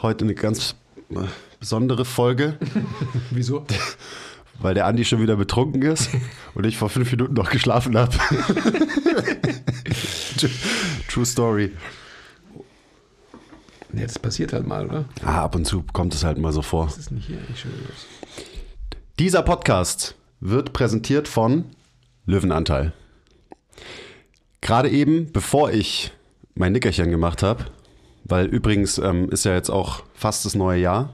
Heute eine ganz äh, besondere Folge, Wieso? weil der Andi schon wieder betrunken ist und ich vor fünf Minuten noch geschlafen habe. True Story. Ja, das passiert halt mal, oder? Ah, ab und zu kommt es halt mal so vor. Das ist nicht hier schön. Dieser Podcast wird präsentiert von Löwenanteil. Gerade eben, bevor ich mein Nickerchen gemacht habe, weil übrigens ähm, ist ja jetzt auch fast das neue Jahr.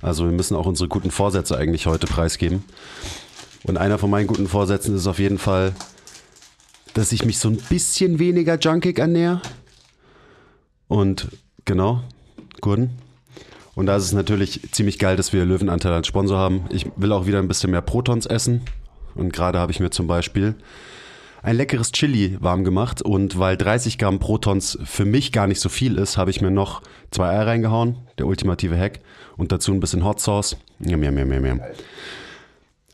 Also wir müssen auch unsere guten Vorsätze eigentlich heute preisgeben. Und einer von meinen guten Vorsätzen ist auf jeden Fall, dass ich mich so ein bisschen weniger junkig ernähre. Und genau, Gurden. Und da ist es natürlich ziemlich geil, dass wir Löwenanteil als Sponsor haben. Ich will auch wieder ein bisschen mehr Protons essen. Und gerade habe ich mir zum Beispiel ein leckeres Chili warm gemacht. Und weil 30 Gramm Protons für mich gar nicht so viel ist, habe ich mir noch zwei Eier reingehauen. Der ultimative Hack. Und dazu ein bisschen Hot Sauce. Yum, yum, yum, yum.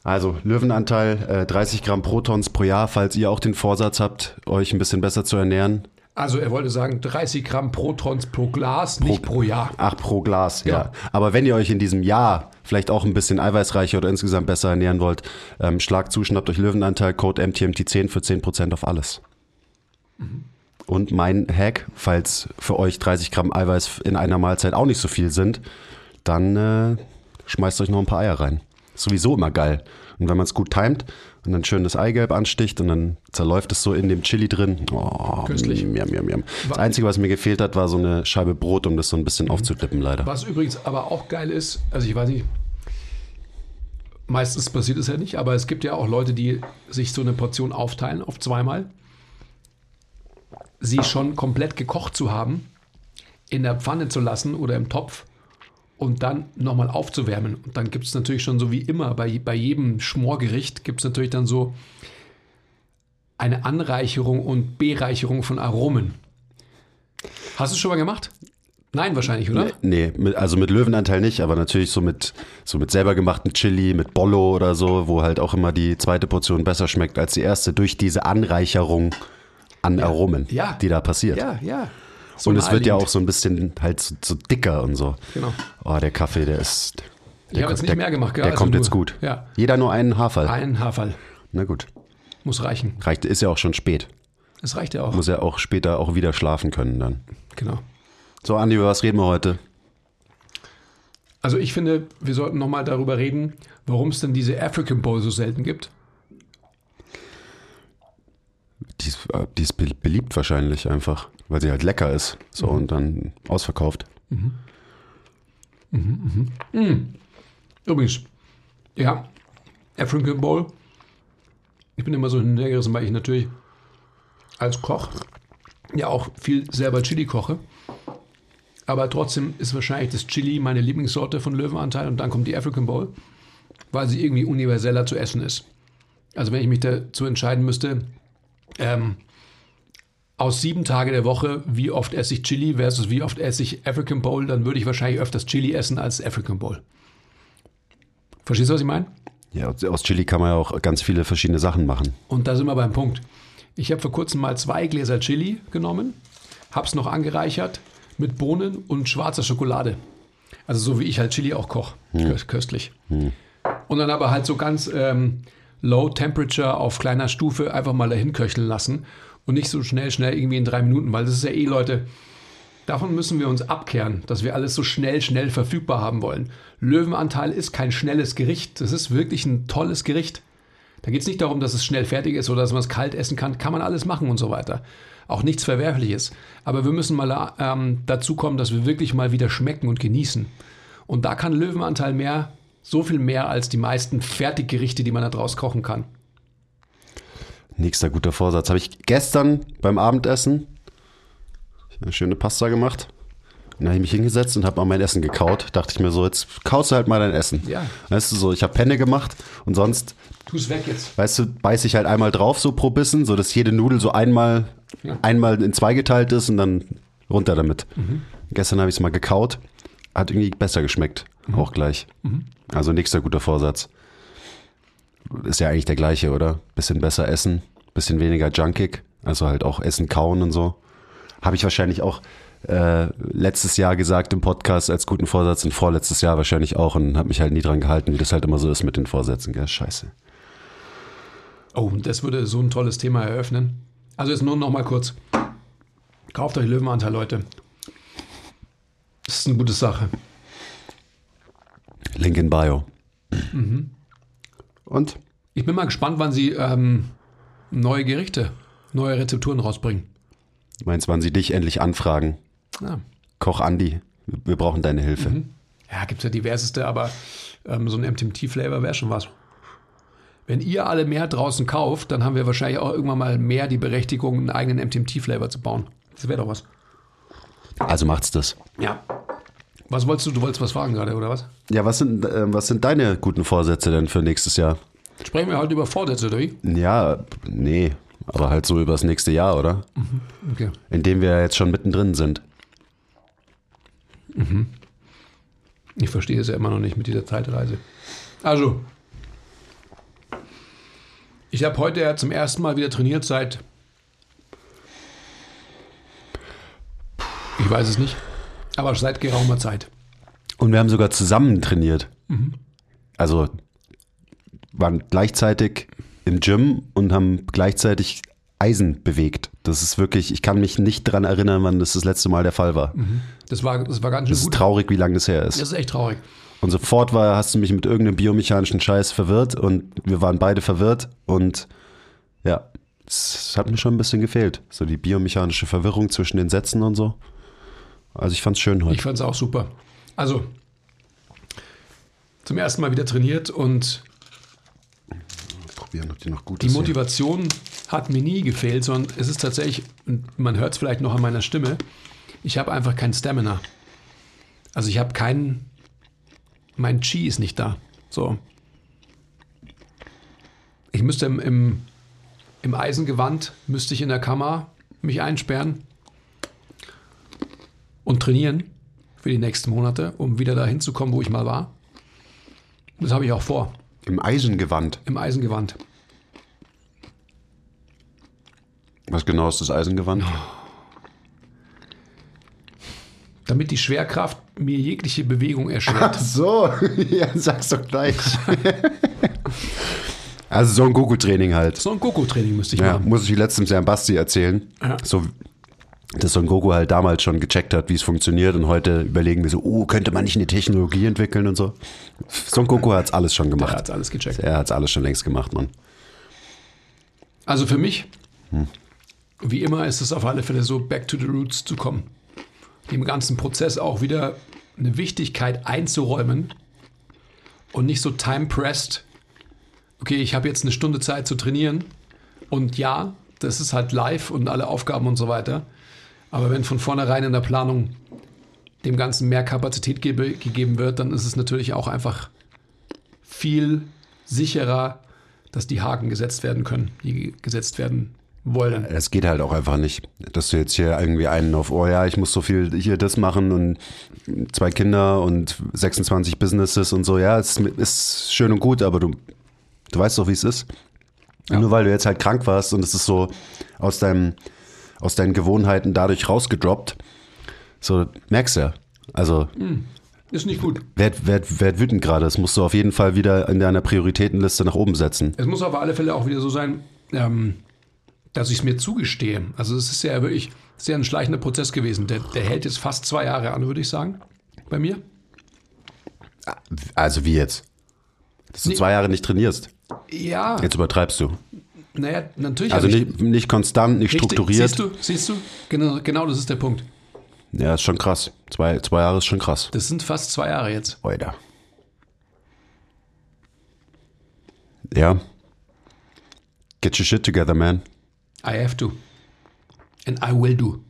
Also Löwenanteil, äh, 30 Gramm Protons pro Jahr, falls ihr auch den Vorsatz habt, euch ein bisschen besser zu ernähren. Also er wollte sagen 30 Gramm Protons pro Glas, nicht pro Jahr. Ach, pro Glas, ja. Ja. Aber wenn ihr euch in diesem Jahr vielleicht auch ein bisschen eiweißreicher oder insgesamt besser ernähren wollt, ähm, schlagt zu, schnappt euch Löwenanteil, Code MTMT10 für 10% auf alles. Und mein Hack, falls für euch 30 Gramm Eiweiß in einer Mahlzeit auch nicht so viel sind, dann äh, schmeißt euch noch ein paar Eier rein. Ist sowieso immer geil. Und wenn man es gut timet und dann schön das Eigelb ansticht und dann zerläuft es so in dem Chili drin. Oh, Köstlich. Miam, miam, miam. Das Einzige, was mir gefehlt hat, war so eine Scheibe Brot, um das so ein bisschen aufzudippen, leider. Was übrigens aber auch geil ist, also ich weiß nicht, meistens passiert es ja nicht, aber es gibt ja auch Leute, die sich so eine Portion aufteilen auf zweimal. Sie schon komplett gekocht zu haben, in der Pfanne zu lassen oder im Topf und dann nochmal aufzuwärmen. Und dann gibt es natürlich schon so wie immer bei, bei jedem Schmorgericht gibt es natürlich dann so eine Anreicherung und Bereicherung von Aromen. Hast du es schon mal gemacht? Nein, wahrscheinlich, oder? Nee, mit, also mit Löwenanteil nicht, aber natürlich so mit, so mit selber gemachten Chili, mit Bollo oder so, wo halt auch immer die zweite Portion besser schmeckt als die erste, durch diese Anreicherung an Aromen, Ja. die da passiert. Ja, ja. So und es wird ja auch so ein bisschen halt so, so dicker und so. Genau. Oh, der Kaffee, der ist. Der Ich habe jetzt nicht der, mehr gemacht, gell? Der Also kommt nur- jetzt gut. Ja. Jeder nur einen Haarfall. Ein Haarfall. Na gut. Muss reichen. Reicht, ist ja auch schon spät. Das reicht ja auch. Muss ja auch später auch wieder schlafen können dann. Genau. So, Andi, über was reden wir heute? Also ich finde, wir sollten nochmal darüber reden, warum es denn diese African Bowl so selten gibt. Die ist, äh, die ist be- beliebt wahrscheinlich einfach, weil sie halt lecker ist. So Mhm. und dann ausverkauft. Übrigens, ja, African Bowl. Ich bin immer so hintergerissen, weil ich natürlich als Koch ja auch viel selber Chili koche. Aber trotzdem ist wahrscheinlich das Chili meine Lieblingssorte von Löwenanteil und dann kommt die African Bowl, weil sie irgendwie universeller zu essen ist. Also wenn ich mich dazu entscheiden müsste, ähm, aus sieben Tage der Woche, wie oft esse ich Chili versus wie oft esse ich African Bowl, dann würde ich wahrscheinlich öfters Chili essen als African Bowl. Verstehst du, was ich meine? Ja, aus- Chili kann man ja auch ganz viele verschiedene Sachen machen. Und da sind wir beim Punkt. Ich habe vor kurzem mal zwei Gläser Chili genommen, habe es noch angereichert mit Bohnen und schwarzer Schokolade. Also so wie ich halt Chili auch koche. Kö- Köstlich. Und dann aber halt so ganz ähm, low temperature auf kleiner Stufe einfach mal dahin köcheln lassen und nicht so schnell, schnell irgendwie in drei Minuten, weil das ist ja eh, Leute, Davon müssen wir uns abkehren, dass wir alles so schnell, schnell verfügbar haben wollen. Löwenanteil ist kein schnelles Gericht. Das ist wirklich ein tolles Gericht. Da geht es nicht darum, dass es schnell fertig ist oder dass man es kalt essen kann. Kann man alles machen und so weiter. auch nichts Verwerfliches. Aber wir müssen mal ähm, dazu kommen, dass wir wirklich mal wieder schmecken und genießen. Und da kann Löwenanteil mehr, so viel mehr als die meisten Fertiggerichte, die man da draus kochen kann. Nächster guter Vorsatz. Habe ich gestern beim Abendessen eine schöne Pasta gemacht. Dann habe ich mich hingesetzt und habe mal mein Essen gekaut. Dachte ich mir so, jetzt kaust du halt mal dein Essen. Ja. Weißt du, so, ich habe Penne gemacht und sonst, Tu es weg jetzt. weißt du, beiß ich halt einmal drauf so pro Bissen, so dass jede Nudel so einmal, Ja. einmal in zwei geteilt ist und dann runter damit. Mhm. Gestern habe ich es mal gekaut. Hat irgendwie besser geschmeckt. Mhm. Auch gleich. Also nächster guter Vorsatz. Ist ja eigentlich der gleiche, oder? Bisschen besser essen, bisschen weniger junkig. Also halt auch Essen kauen und so. Habe ich wahrscheinlich auch äh, letztes Jahr gesagt im Podcast als guten Vorsatz und vorletztes Jahr wahrscheinlich auch und habe mich halt nie dran gehalten, wie das halt immer so ist mit den Vorsätzen. Gell? Scheiße. Oh, das würde so ein tolles Thema eröffnen. Also jetzt nur noch mal kurz. Kauft euch Löwenanteil, Leute. Das ist eine gute Sache. Link in Bio. Und? Ich bin mal gespannt, wann sie ähm, neue Gerichte, neue Rezepturen rausbringen. Meinst, wann sie dich endlich anfragen? Ja, Koch Andi, wir brauchen deine Hilfe. ja gibt es ja diverseste, aber ähm, so ein MTMT-Flavor wäre schon was. Wenn ihr alle mehr draußen kauft, dann haben wir wahrscheinlich auch irgendwann mal mehr die Berechtigung, einen eigenen MTMT-Flavor zu bauen. Das wäre doch was. Also macht's das. Ja. Was wolltest du? Du wolltest was fragen gerade, oder was? Ja, was sind, äh, was sind deine guten Vorsätze denn für nächstes Jahr? Sprechen wir heute über Vorsätze, oder wie? Ja, nee, aber halt so übers nächste Jahr, oder? Okay. In dem wir jetzt schon mittendrin sind. Ich verstehe es ja immer noch nicht mit dieser Zeitreise. Also, ich habe heute ja zum ersten Mal wieder trainiert seit. Ich weiß es nicht, aber seit geraumer Zeit. Und wir haben sogar zusammen trainiert. Also waren gleichzeitig im Gym und haben gleichzeitig Eisen bewegt. Das ist wirklich, ich kann mich nicht dran erinnern, wann das das letzte Mal der Fall war. Das war, das war ganz schön Das ist gut. traurig, wie lange das her ist. Das ist echt traurig. Und sofort war, hast du mich mit irgendeinem biomechanischen Scheiß verwirrt und wir waren beide verwirrt und ja, es hat mir schon ein bisschen gefehlt. So die biomechanische Verwirrung zwischen den Sätzen und so. Also ich fand's schön heute. Ich fand es auch super. Also, zum ersten Mal wieder trainiert und probieren, ob die noch gut Die ist. hier. Motivation hat mir nie gefehlt, sondern es ist tatsächlich, man hört es vielleicht noch an meiner Stimme, ich habe einfach kein Stamina. Also ich habe keinen, mein Chi ist nicht da. So. Ich müsste im, im, im Eisengewand, müsste ich in der Kammer mich einsperren und trainieren für die nächsten Monate, um wieder dahin zu kommen, wo ich mal war. Das habe ich auch vor, Im Eisengewand. im Eisengewand. Was genau ist das Eisengewand? damit die Schwerkraft mir jegliche Bewegung erschwert. so, ja, sag's doch gleich. also so ein Goku-Training halt. So ein Goku-Training müsste ich Ja, machen. muss ich letztens ja Basti erzählen. Ja. So, dass Son Goku halt damals schon gecheckt hat, wie es funktioniert und heute überlegen wir so, oh, könnte man nicht eine Technologie entwickeln und so. Son Goku hat's alles schon Er gemacht. hat alles gecheckt. Er hat's alles schon längst gemacht, Mann. Also für mich, Hm. wie immer, ist es auf alle Fälle so, back to the roots zu kommen. Dem ganzen Prozess auch wieder eine Wichtigkeit einzuräumen und nicht so time-pressed. Okay, ich habe jetzt eine Stunde Zeit zu trainieren und ja, das ist halt live und alle Aufgaben und so weiter. Aber wenn von vornherein in der Planung dem Ganzen mehr Kapazität gebe, gegeben wird, dann ist es natürlich auch einfach viel sicherer, dass die Haken gesetzt werden können, die gesetzt werden wollen. Es geht halt auch einfach nicht, dass du jetzt hier irgendwie einen auf, oh ja, ich muss so viel hier das machen und zwei Kinder und 26 Businesses und so. Ja, es ist schön und gut, aber du, du weißt doch, wie es ist. Ja. Nur weil du jetzt halt krank warst und es ist so aus, deinem, aus deinen Gewohnheiten dadurch rausgedroppt, so merkst du ja. Also, Ist nicht gut. werd, werd, werd wütend gerade. Das musst du auf jeden Fall wieder in deiner Prioritätenliste nach oben setzen. Es muss auf alle Fälle auch wieder so sein, ähm, dass ich es mir zugestehe. Also es ist ja wirklich sehr ein schleichender Prozess gewesen. Der, der hält jetzt fast zwei Jahre an, würde ich sagen, bei mir. Also wie jetzt? Dass du Nee. zwei Jahre nicht trainierst. Ja, Jetzt übertreibst du. Naja, natürlich. Also ich- nicht, nicht konstant, nicht Richtig. strukturiert. Siehst du, siehst du? Genau, genau das ist der Punkt. Ja, ist schon krass. Zwei, zwei Jahre ist schon krass. Das sind fast zwei Jahre jetzt. Alter. Ja. Get your shit together, man. I have to. And I will do.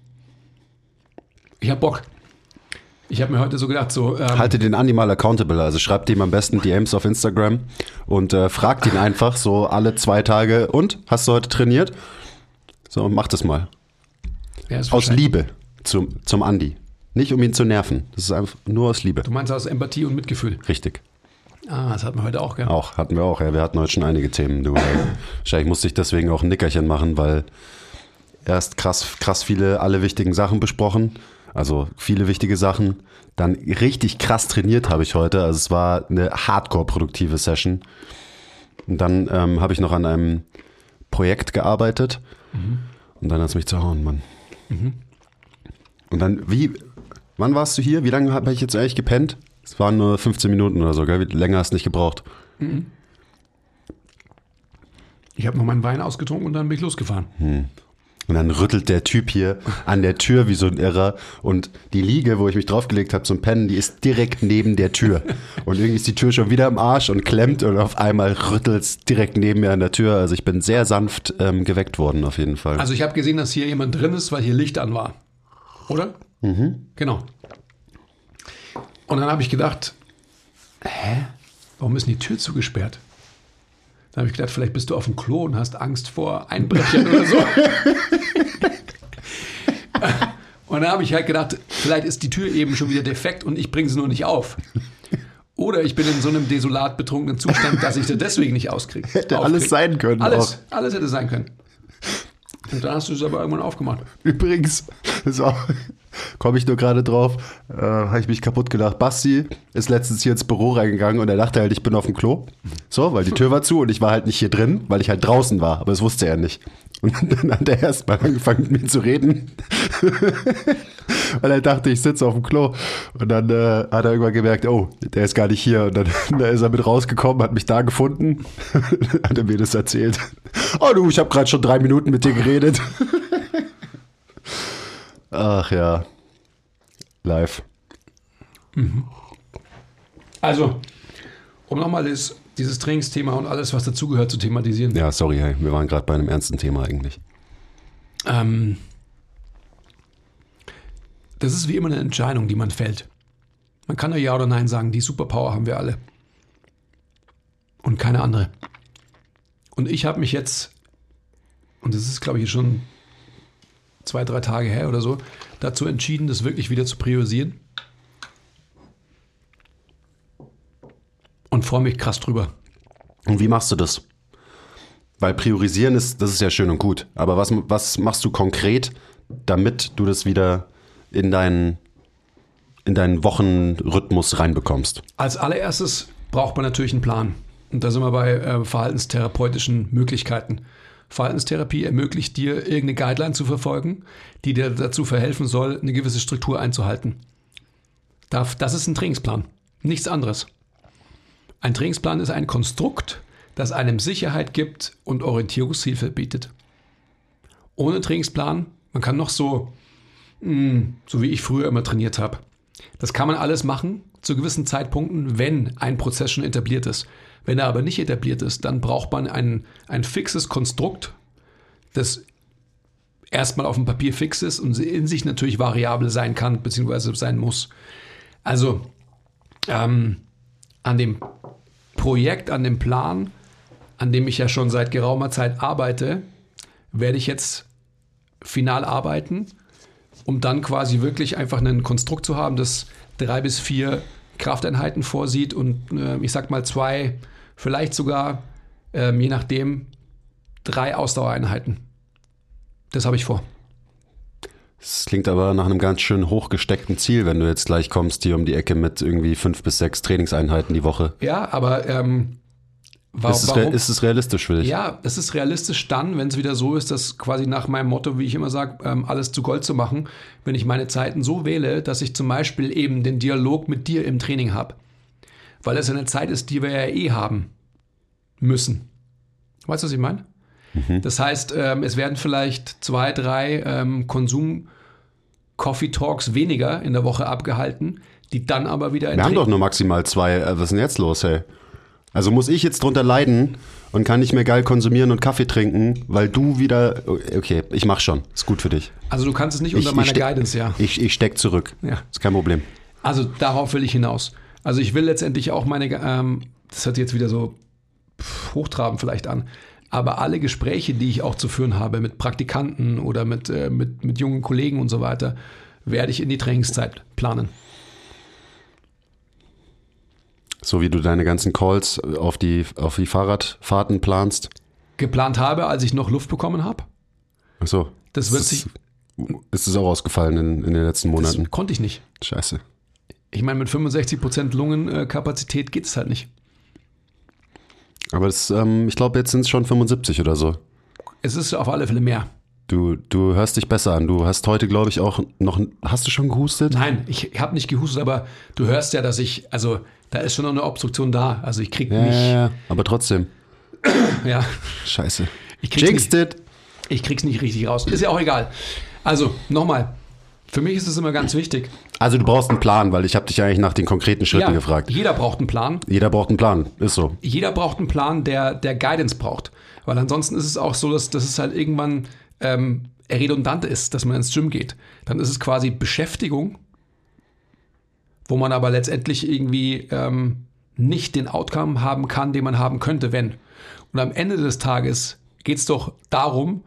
Ich hab Bock. Ich habe mir heute so gedacht, so, ähm, Haltet den Andi mal accountable. Also schreibt ihm am besten DMs auf Instagram und äh, fragt ihn einfach so alle zwei Tage. Und? Hast du heute trainiert? So, mach das mal. ja, Aus Liebe zum, zum Andi. Nicht um ihn zu nerven. Das ist einfach nur aus Liebe. Du meinst aus Empathie und Mitgefühl. Richtig. Ah, das hatten wir heute auch, gell? Auch, hatten wir auch. Ja, wir hatten heute schon einige Themen. Du, wahrscheinlich musste ich deswegen auch ein Nickerchen machen, weil erst krass, krass viele, alle wichtigen Sachen besprochen. Also viele wichtige Sachen. Dann richtig krass trainiert habe ich heute. Also es war eine hardcore-produktive Session. Und dann ähm, habe ich noch an einem Projekt gearbeitet. Und dann hat es mich zerhauen, Mann. Und dann, wie, wann warst du hier? Wie lange habe ich jetzt eigentlich gepennt? Es waren nur 15 Minuten oder so, gell? Wie- Länger hast du nicht gebraucht. Ich habe noch meinen Wein ausgetrunken und dann bin ich losgefahren. Und dann rüttelt der Typ hier an der Tür wie so ein Irrer. Und die Liege, wo ich mich draufgelegt habe zum Pennen, die ist direkt neben der Tür. Und irgendwie ist die Tür schon wieder im Arsch und klemmt und auf einmal rüttelt es direkt neben mir an der Tür. Also ich bin sehr sanft ähm, geweckt worden auf jeden Fall. Also ich habe gesehen, dass hier jemand drin ist, weil hier Licht an war. Oder? Mhm. Genau. Und dann habe ich gedacht, hä? Warum ist denn die Tür zugesperrt? Dann habe ich gedacht, vielleicht bist du auf dem Klo und hast Angst vor Einbrechern oder so. und dann habe ich halt gedacht, vielleicht ist die Tür eben schon wieder defekt und ich bringe sie nur nicht auf. Oder ich bin in so einem desolat betrunkenen Zustand, dass ich sie deswegen nicht auskriege. Hätte alles sein können Alles, alles hätte sein können. Und dann hast du es aber irgendwann aufgemacht. Übrigens, so, komme ich nur gerade drauf, äh, habe ich mich kaputt gedacht. Basti ist letztens hier ins Büro reingegangen und er dachte halt, ich bin auf dem Klo. So, weil die Tür war zu und ich war halt nicht hier drin, weil ich halt draußen war, aber das wusste er nicht. Und dann hat er erst mal angefangen mit mir zu reden, weil er dachte, ich sitze auf dem Klo. Und dann äh, hat er irgendwann gemerkt, oh, der ist gar nicht hier. Und dann, dann ist er mit rausgekommen, hat mich da gefunden, hat er mir das erzählt. Oh du, ich habe gerade schon drei Minuten mit dir geredet. Ach ja. Live. Also, um nochmal dieses Trainingsthema und alles, was dazugehört, zu thematisieren. Ja, sorry, hey, wir waren gerade bei einem ernsten Thema eigentlich. Ähm, das ist wie immer eine Entscheidung, die man fällt. Man kann nur Ja oder Nein sagen. Die Superpower haben wir alle. Und keine andere. Und ich habe mich jetzt, und das ist, glaube ich, schon zwei, drei Tage her oder so, dazu entschieden, das wirklich wieder zu priorisieren. Und freue mich krass drüber. Und wie machst du das? Weil priorisieren ist, das ist ja schön und gut. Aber was, was machst du konkret, damit du das wieder in deinen, in deinen Wochenrhythmus reinbekommst? Als allererstes braucht man natürlich einen Plan. Und da sind wir bei äh, verhaltenstherapeutischen Möglichkeiten. Verhaltenstherapie ermöglicht dir, irgendeine Guideline zu verfolgen, die dir dazu verhelfen soll, eine gewisse Struktur einzuhalten. Das ist ein Trainingsplan, nichts anderes. Ein Trainingsplan ist ein Konstrukt, das einem Sicherheit gibt und Orientierungshilfe bietet. Ohne Trainingsplan, man kann noch so, mh, so wie ich früher immer trainiert habe. Das kann man alles machen zu gewissen Zeitpunkten, wenn ein Prozess schon etabliert ist. Wenn er aber nicht etabliert ist, dann braucht man ein, ein fixes Konstrukt, das erstmal auf dem Papier fix ist und in sich natürlich variabel sein kann, beziehungsweise sein muss. Also ähm, an dem Projekt, an dem Plan, an dem ich ja schon seit geraumer Zeit arbeite, werde ich jetzt final arbeiten, um dann quasi wirklich einfach ein Konstrukt zu haben, das drei bis vier Krafteinheiten vorsieht und äh, ich sag mal zwei, vielleicht sogar, ähm, je nachdem, drei Ausdauereinheiten. Das habe ich vor. Das klingt aber nach einem ganz schön hochgesteckten Ziel, wenn du jetzt gleich kommst hier um die Ecke mit irgendwie fünf bis sechs Trainingseinheiten die Woche. Ja, aber ähm, wa Ist es, ist es realistisch für dich? Ja, es ist realistisch dann, wenn es wieder so ist, dass quasi nach meinem Motto, wie ich immer sage, ähm, alles zu Gold zu machen, wenn ich meine Zeiten so wähle, dass ich zum Beispiel eben den Dialog mit dir im Training habe. Weil es eine Zeit ist, die wir ja eh haben müssen. Weißt du, was ich meine? Das heißt, ähm, es werden vielleicht zwei, drei ähm, Konsum-Coffee-Talks weniger in der Woche abgehalten, die dann aber wieder Wir haben doch nur maximal zwei. Äh, Was ist denn jetzt los, ey? Also muss ich jetzt drunter leiden und kann nicht mehr geil konsumieren und Kaffee trinken, weil du wieder. Okay, ich mach schon. Ist gut für dich. Also du kannst es nicht Ich, unter meiner ich, Guidance, ja. Ich, ich steck zurück. Ja. Ist kein Problem. Also darauf will ich hinaus. Also ich will letztendlich auch meine, ähm, das hört jetzt wieder so hochtrabend vielleicht an, aber alle Gespräche, die ich auch zu führen habe mit Praktikanten oder mit, äh, mit, mit jungen Kollegen und so weiter, werde ich in die Trainingszeit planen. So wie du deine ganzen Calls auf die, auf die Fahrradfahrten planst. Geplant habe, als ich noch Luft bekommen habe. Achso. Das wird ist, sich, ist es auch ausgefallen in, in den letzten das Monaten. konnte ich nicht. Scheiße. Ich meine, mit 65% Lungenkapazität geht es halt nicht. Aber das, ähm, ich glaube, jetzt sind es schon 75 oder so. Es ist auf alle Fälle mehr. Du, du hörst dich besser an. Du hast heute, glaube ich, auch noch. Hast du schon gehustet? Nein, ich habe nicht gehustet, aber du hörst ja, dass ich, also da ist schon noch eine Obstruktion da. Also ich krieg Ja, nicht, ja, ja. Aber trotzdem. ja, Scheiße. Ich krieg's Jinxed it. ich krieg's nicht richtig raus. Ist ja auch egal. Also, nochmal. Für mich ist es immer ganz wichtig. Also du brauchst einen Plan, weil ich habe dich eigentlich nach den konkreten Schritten Ja, gefragt. jeder braucht einen Plan. Jeder braucht einen Plan. Ist so. Jeder braucht einen Plan, der, der Guidance braucht. Weil ansonsten ist es auch so, dass, dass es halt irgendwann ähm, redundant ist, dass man ins Gym geht. Dann ist es quasi Beschäftigung, wo man aber letztendlich irgendwie ähm, nicht den Outcome haben kann, den man haben könnte, wenn. Und am Ende des Tages geht es doch darum,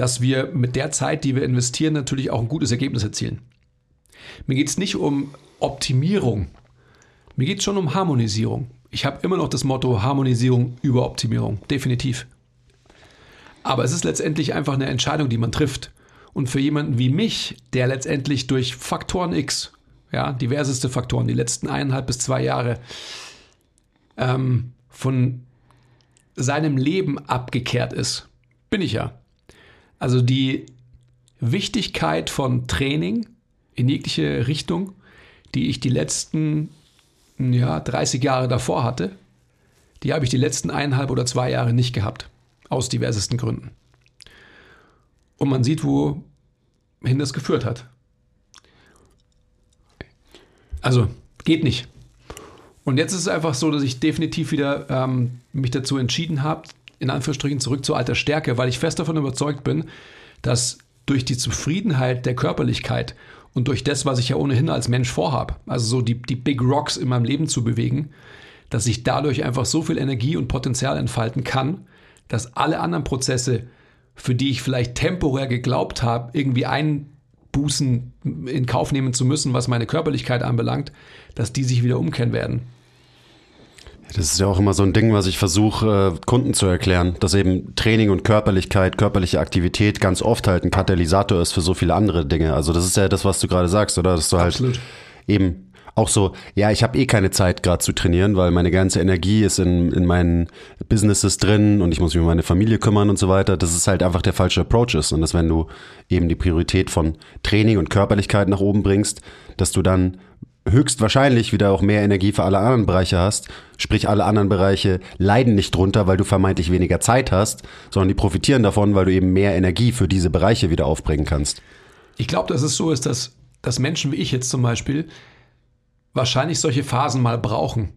dass wir mit der Zeit, die wir investieren, natürlich auch ein gutes Ergebnis erzielen. Mir geht es nicht um Optimierung. Mir geht es schon um Harmonisierung. Ich habe immer noch das Motto Harmonisierung über Optimierung. Definitiv. Aber es ist letztendlich einfach eine Entscheidung, die man trifft. Und für jemanden wie mich, der letztendlich durch Faktoren X, ja, diverseste Faktoren, die letzten eineinhalb bis zwei Jahre, ähm, von seinem Leben abgekehrt ist, bin ich ja. Also die Wichtigkeit von Training in jegliche Richtung, die ich die letzten ja, 30 Jahre davor hatte, die habe ich die letzten eineinhalb oder zwei Jahre nicht gehabt. Aus diversesten Gründen. Und man sieht, wohin das geführt hat. Also, geht nicht. Und jetzt ist es einfach so, dass ich definitiv wieder ähm, mich dazu entschieden habe, in Anführungsstrichen zurück zur alter Stärke, weil ich fest davon überzeugt bin, dass durch die Zufriedenheit der Körperlichkeit und durch das, was ich ja ohnehin als Mensch vorhabe, also so die, die Big Rocks in meinem Leben zu bewegen, dass ich dadurch einfach so viel Energie und Potenzial entfalten kann, dass alle anderen Prozesse, für die ich vielleicht temporär geglaubt habe, irgendwie Einbußen in Kauf nehmen zu müssen, was meine Körperlichkeit anbelangt, dass die sich wieder umkehren werden. Das ist ja auch immer so ein Ding, was ich versuche, äh, Kunden zu erklären, dass eben Training und Körperlichkeit, körperliche Aktivität ganz oft halt ein Katalysator ist für so viele andere Dinge. Also das ist ja das, was du gerade sagst, oder? Dass du halt Absolut. eben auch so, ja, ich habe eh keine Zeit gerade zu trainieren, weil meine ganze Energie ist in, in meinen Businesses drin und ich muss mich um meine Familie kümmern und so weiter. Das ist halt einfach der falsche Approach ist. Und dass wenn du eben die Priorität von Training und Körperlichkeit nach oben bringst, dass du dann höchstwahrscheinlich wieder auch mehr Energie für alle anderen Bereiche hast. Sprich, alle anderen Bereiche leiden nicht drunter, weil du vermeintlich weniger Zeit hast, sondern die profitieren davon, weil du eben mehr Energie für diese Bereiche wieder aufbringen kannst. Ich glaube, dass es so ist, dass, dass Menschen wie ich jetzt zum Beispiel wahrscheinlich solche Phasen mal brauchen.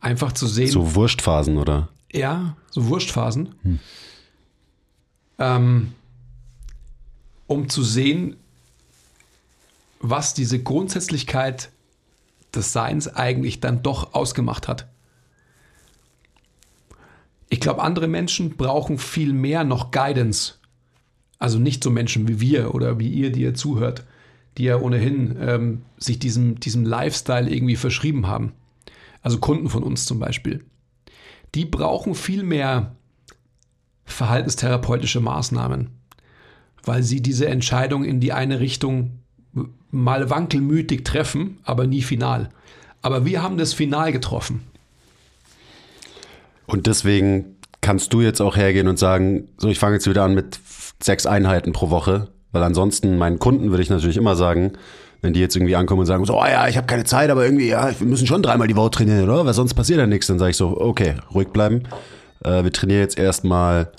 Einfach zu sehen, So Wurstphasen, oder? ja, so Wurstphasen, ähm, um zu sehen, was diese Grundsätzlichkeit des Seins eigentlich dann doch ausgemacht hat. Ich glaube, andere Menschen brauchen viel mehr noch Guidance. Also nicht so Menschen wie wir oder wie ihr, die ihr zuhört, die ja ohnehin ähm, sich diesem, diesem Lifestyle irgendwie verschrieben haben. Also Kunden von uns zum Beispiel. Die brauchen viel mehr verhaltenstherapeutische Maßnahmen, weil sie diese Entscheidung in die eine Richtung mal wankelmütig treffen, aber nie final. Aber wir haben das final getroffen. Und deswegen kannst du jetzt auch hergehen und sagen, so, ich fange jetzt wieder an mit sechs Einheiten pro Woche, weil ansonsten meinen Kunden würde ich natürlich immer sagen, wenn die jetzt irgendwie ankommen und sagen, so, oh ja, ich habe keine Zeit, aber irgendwie, ja, wir müssen schon dreimal die Woche trainieren, oder? Weil sonst passiert ja nichts. Dann sage ich so, okay, ruhig bleiben. Äh, wir trainieren jetzt erstmal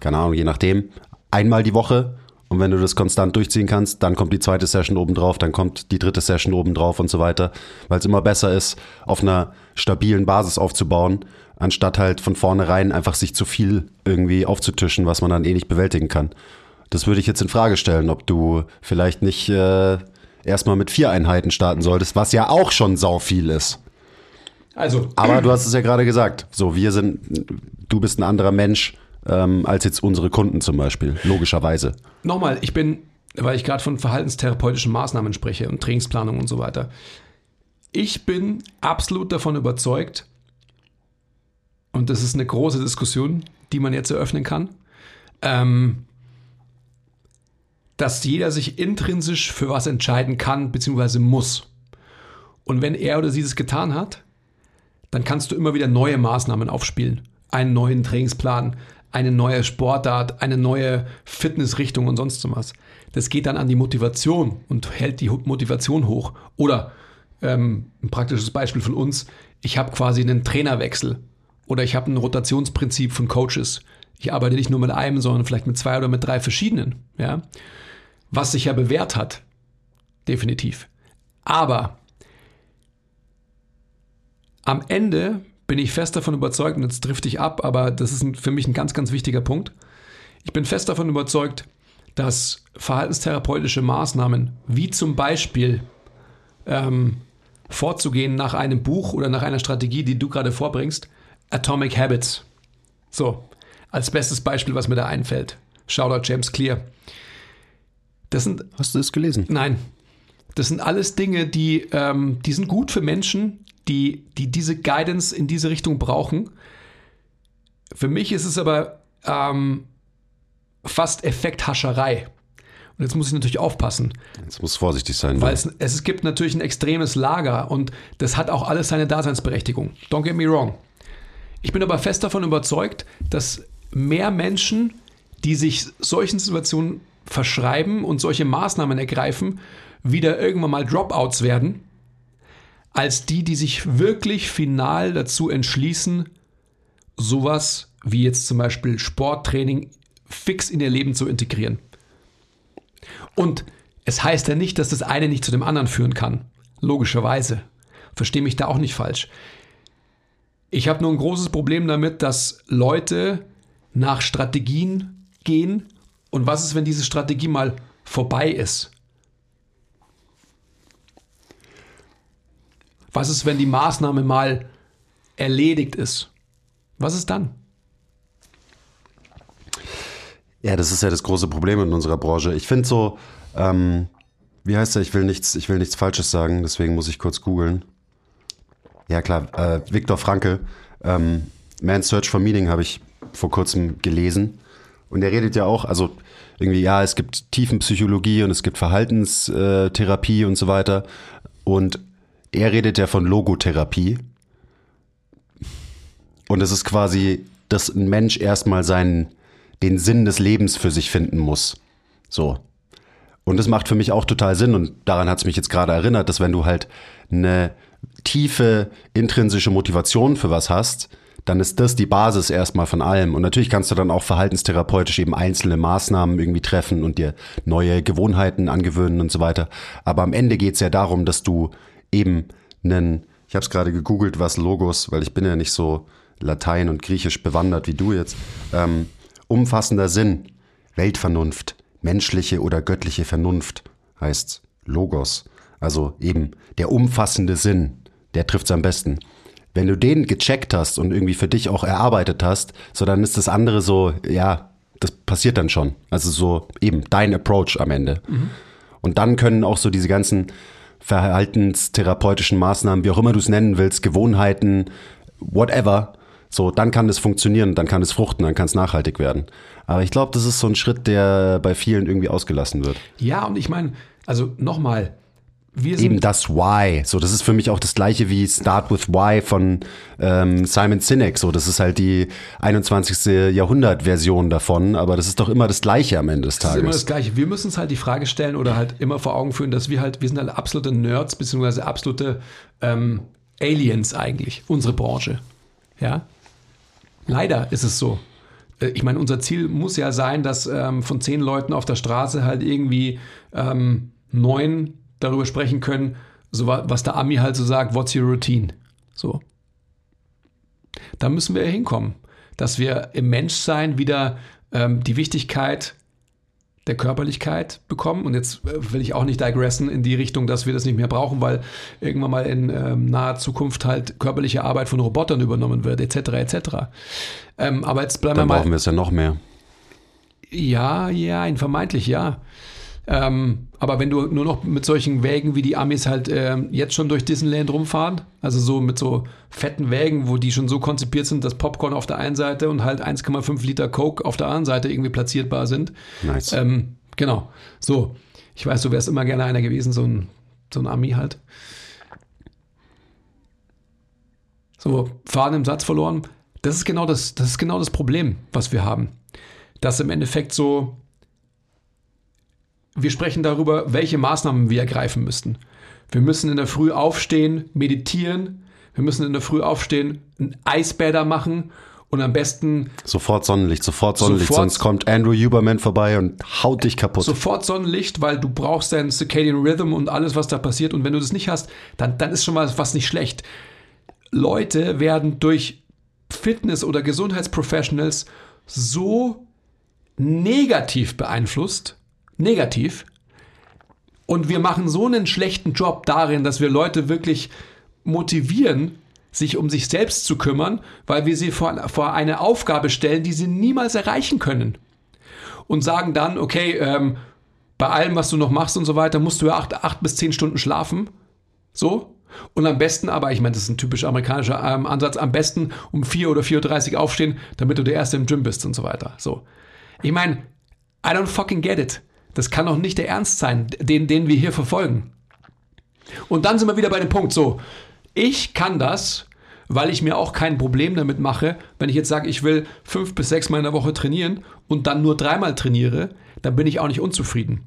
keine Ahnung, je nachdem, einmal die Woche. Und wenn du das konstant durchziehen kannst, dann kommt die zweite Session obendrauf, dann kommt die dritte Session obendrauf und so weiter. Weil es immer besser ist, auf einer stabilen Basis aufzubauen, anstatt halt von vornherein einfach sich zu viel irgendwie aufzutischen, was man dann eh nicht bewältigen kann. Das würde ich jetzt in Frage stellen, ob du vielleicht nicht äh, erstmal mit vier Einheiten starten solltest, was ja auch schon sau viel ist. Also, Aber du hast es ja gerade gesagt. So, wir sind, du bist ein anderer Mensch ähm, als jetzt unsere Kunden zum Beispiel, logischerweise. nochmal, ich bin, weil ich gerade von verhaltenstherapeutischen Maßnahmen spreche und Trainingsplanung und so weiter. Ich bin absolut davon überzeugt, und das ist eine große Diskussion, die man jetzt eröffnen kann, ähm, dass jeder sich intrinsisch für was entscheiden kann bzw. muss. Und wenn er oder sie das getan hat, dann kannst du immer wieder neue Maßnahmen aufspielen. Einen neuen Trainingsplan, eine neue Sportart, eine neue Fitnessrichtung und sonst was. Das geht dann an die Motivation und hält die Motivation hoch. Oder ähm, ein praktisches Beispiel von uns, ich habe quasi einen Trainerwechsel oder ich habe ein Rotationsprinzip von Coaches. Ich arbeite nicht nur mit einem, sondern vielleicht mit zwei oder mit drei verschiedenen. Ja? Was sich ja bewährt hat. Definitiv. Aber am Ende bin ich fest davon überzeugt, und jetzt drifte ich ab, aber das ist ein, für mich ein ganz, ganz wichtiger Punkt. Ich bin fest davon überzeugt, dass verhaltenstherapeutische Maßnahmen, wie zum Beispiel ähm, vorzugehen nach einem Buch oder nach einer Strategie, die du gerade vorbringst, Atomic Habits. So, als bestes Beispiel, was mir da einfällt. Shoutout James Clear. Das sind Hast du das gelesen? Nein. Das sind alles Dinge, die, ähm, die sind gut für Menschen, die, die diese Guidance in diese Richtung brauchen. Für mich ist es aber ähm, fast Effekthascherei. Und jetzt muss ich natürlich aufpassen, Jetzt muss vorsichtig sein. weil es, es gibt natürlich ein extremes Lager und das hat auch alles seine Daseinsberechtigung. Don't get me wrong. Ich bin aber fest davon überzeugt, dass mehr Menschen, die sich solchen Situationen verschreiben und solche Maßnahmen ergreifen, wieder irgendwann mal Dropouts werden, als die, die sich wirklich final dazu entschließen, sowas wie jetzt zum Beispiel Sporttraining fix in ihr Leben zu integrieren. Und es heißt ja nicht, dass das eine nicht zu dem anderen führen kann. Logischerweise. Verstehe mich da auch nicht falsch. Ich habe nur ein großes Problem damit, dass Leute nach Strategien gehen. Und was ist, wenn diese Strategie mal vorbei ist? Was ist, wenn die Maßnahme mal erledigt ist? Was ist dann? Ja, das ist ja das große Problem in unserer Branche. Ich finde so, ähm, wie heißt er? Ich will nichts, ich will nichts Falsches sagen, deswegen muss ich kurz googeln. Ja klar, äh, Viktor Frankl, ähm, Man's Search for Meaning habe ich vor kurzem gelesen und er redet ja auch, also irgendwie ja, es gibt Tiefenpsychologie und es gibt Verhaltenstherapie und so weiter und er redet ja von Logotherapie und es ist quasi, dass ein Mensch erstmal seinen, den Sinn des Lebens für sich finden muss. So. Und das macht für mich auch total Sinn. Und daran hat es mich jetzt gerade erinnert, dass wenn du halt eine tiefe intrinsische Motivation für was hast, dann ist das die Basis erstmal von allem. Und natürlich kannst du dann auch verhaltenstherapeutisch eben einzelne Maßnahmen irgendwie treffen und dir neue Gewohnheiten angewöhnen und so weiter. Aber am Ende geht es ja darum, dass du eben einen, ich habe es gerade gegoogelt, was Logos, weil ich bin ja nicht so Latein und Griechisch bewandert wie du jetzt, ähm, umfassender Sinn, Weltvernunft, menschliche oder göttliche Vernunft heißt Logos. Also eben der umfassende Sinn, der trifft es am besten. Wenn du den gecheckt hast und irgendwie für dich auch erarbeitet hast, so dann ist das andere so, ja, das passiert dann schon. Also so eben dein Approach am Ende. Und dann können auch so diese ganzen verhaltenstherapeutischen Maßnahmen, wie auch immer du es nennen willst, Gewohnheiten, whatever, so, dann kann das funktionieren, dann kann es fruchten, dann kann es nachhaltig werden. Aber ich glaube, das ist so ein Schritt, der bei vielen irgendwie ausgelassen wird. Ja, und ich meine, also nochmal, wir sind Eben das Why. So, das ist für mich auch das gleiche wie Start with Why von ähm, Simon Sinek. So, das ist halt die 21. Jahrhundert-Version davon, aber das ist doch immer das Gleiche am Ende des Das ist immer Tages. das Gleiche. Wir müssen uns halt die Frage stellen oder halt immer vor Augen führen, dass wir halt, wir sind halt absolute Nerds, beziehungsweise absolute ähm, Aliens eigentlich, unsere Branche. Ja. Leider ist es so. äh, ich meine, unser Ziel muss ja sein, dass ähm, von zehn Leuten auf der Straße halt irgendwie ähm, neun darüber sprechen können, so was der Ami halt so sagt, what's your routine? So. Da müssen wir hinkommen, dass wir im Menschsein wieder ähm, die Wichtigkeit der Körperlichkeit bekommen. Und jetzt äh, will ich auch nicht digressen in die Richtung, dass wir das nicht mehr brauchen, weil irgendwann mal in ähm, naher Zukunft halt körperliche Arbeit von Robotern übernommen wird, etc. etc. Ähm, aber jetzt bleiben Dann wir mal. brauchen wir es ja noch mehr. Ja, ja, vermeintlich ja. Ähm, aber wenn du nur noch mit solchen Wägen wie die Amis halt ähm, jetzt schon durch Disneyland rumfahren, also so mit so fetten Wägen, wo die schon so konzipiert sind, dass Popcorn auf der einen Seite und halt 1,5 Liter Coke auf der anderen Seite irgendwie platzierbar sind. Nice. Ähm, genau. So. Ich weiß, du wärst immer gerne einer gewesen, so ein, so ein Ami halt. So, Faden im Satz verloren. Das ist genau das, das ist genau das Problem, was wir haben. Dass im Endeffekt so, wir sprechen darüber, welche Maßnahmen wir ergreifen müssten. Wir müssen in der Früh aufstehen, meditieren. Wir müssen in der Früh aufstehen, ein Eisbäder machen und am besten Sofort Sonnenlicht, sofort Sonnenlicht, Sofort- sonst kommt Andrew Huberman vorbei und haut dich kaputt. sofort Sonnenlicht, weil du brauchst deinen Circadian Rhythm und alles, was da passiert. Und wenn du das nicht hast, dann, dann ist schon mal was nicht schlecht. Leute werden durch Fitness- oder Gesundheitsprofessionals so negativ beeinflusst, negativ, und wir machen so einen schlechten Job darin, dass wir Leute wirklich motivieren, sich um sich selbst zu kümmern, weil wir sie vor, vor eine Aufgabe stellen, die sie niemals erreichen können und sagen dann, okay, ähm, bei allem, was du noch machst und so weiter, musst du ja acht, acht bis zehn Stunden schlafen. So. Und am besten, aber ich meine, das ist ein typisch amerikanischer ähm, Ansatz, am besten um 4 oder 4.30 Uhr aufstehen, damit du der Erste im Gym bist und so weiter. So. Ich meine, I don't fucking get it. Das kann doch nicht der Ernst sein, den, den wir hier verfolgen. Und dann sind wir wieder bei dem Punkt, so, ich kann das, weil ich mir auch kein Problem damit mache, wenn ich jetzt sage, ich will fünf bis sechs Mal in der Woche trainieren und dann nur dreimal trainiere, dann bin ich auch nicht unzufrieden.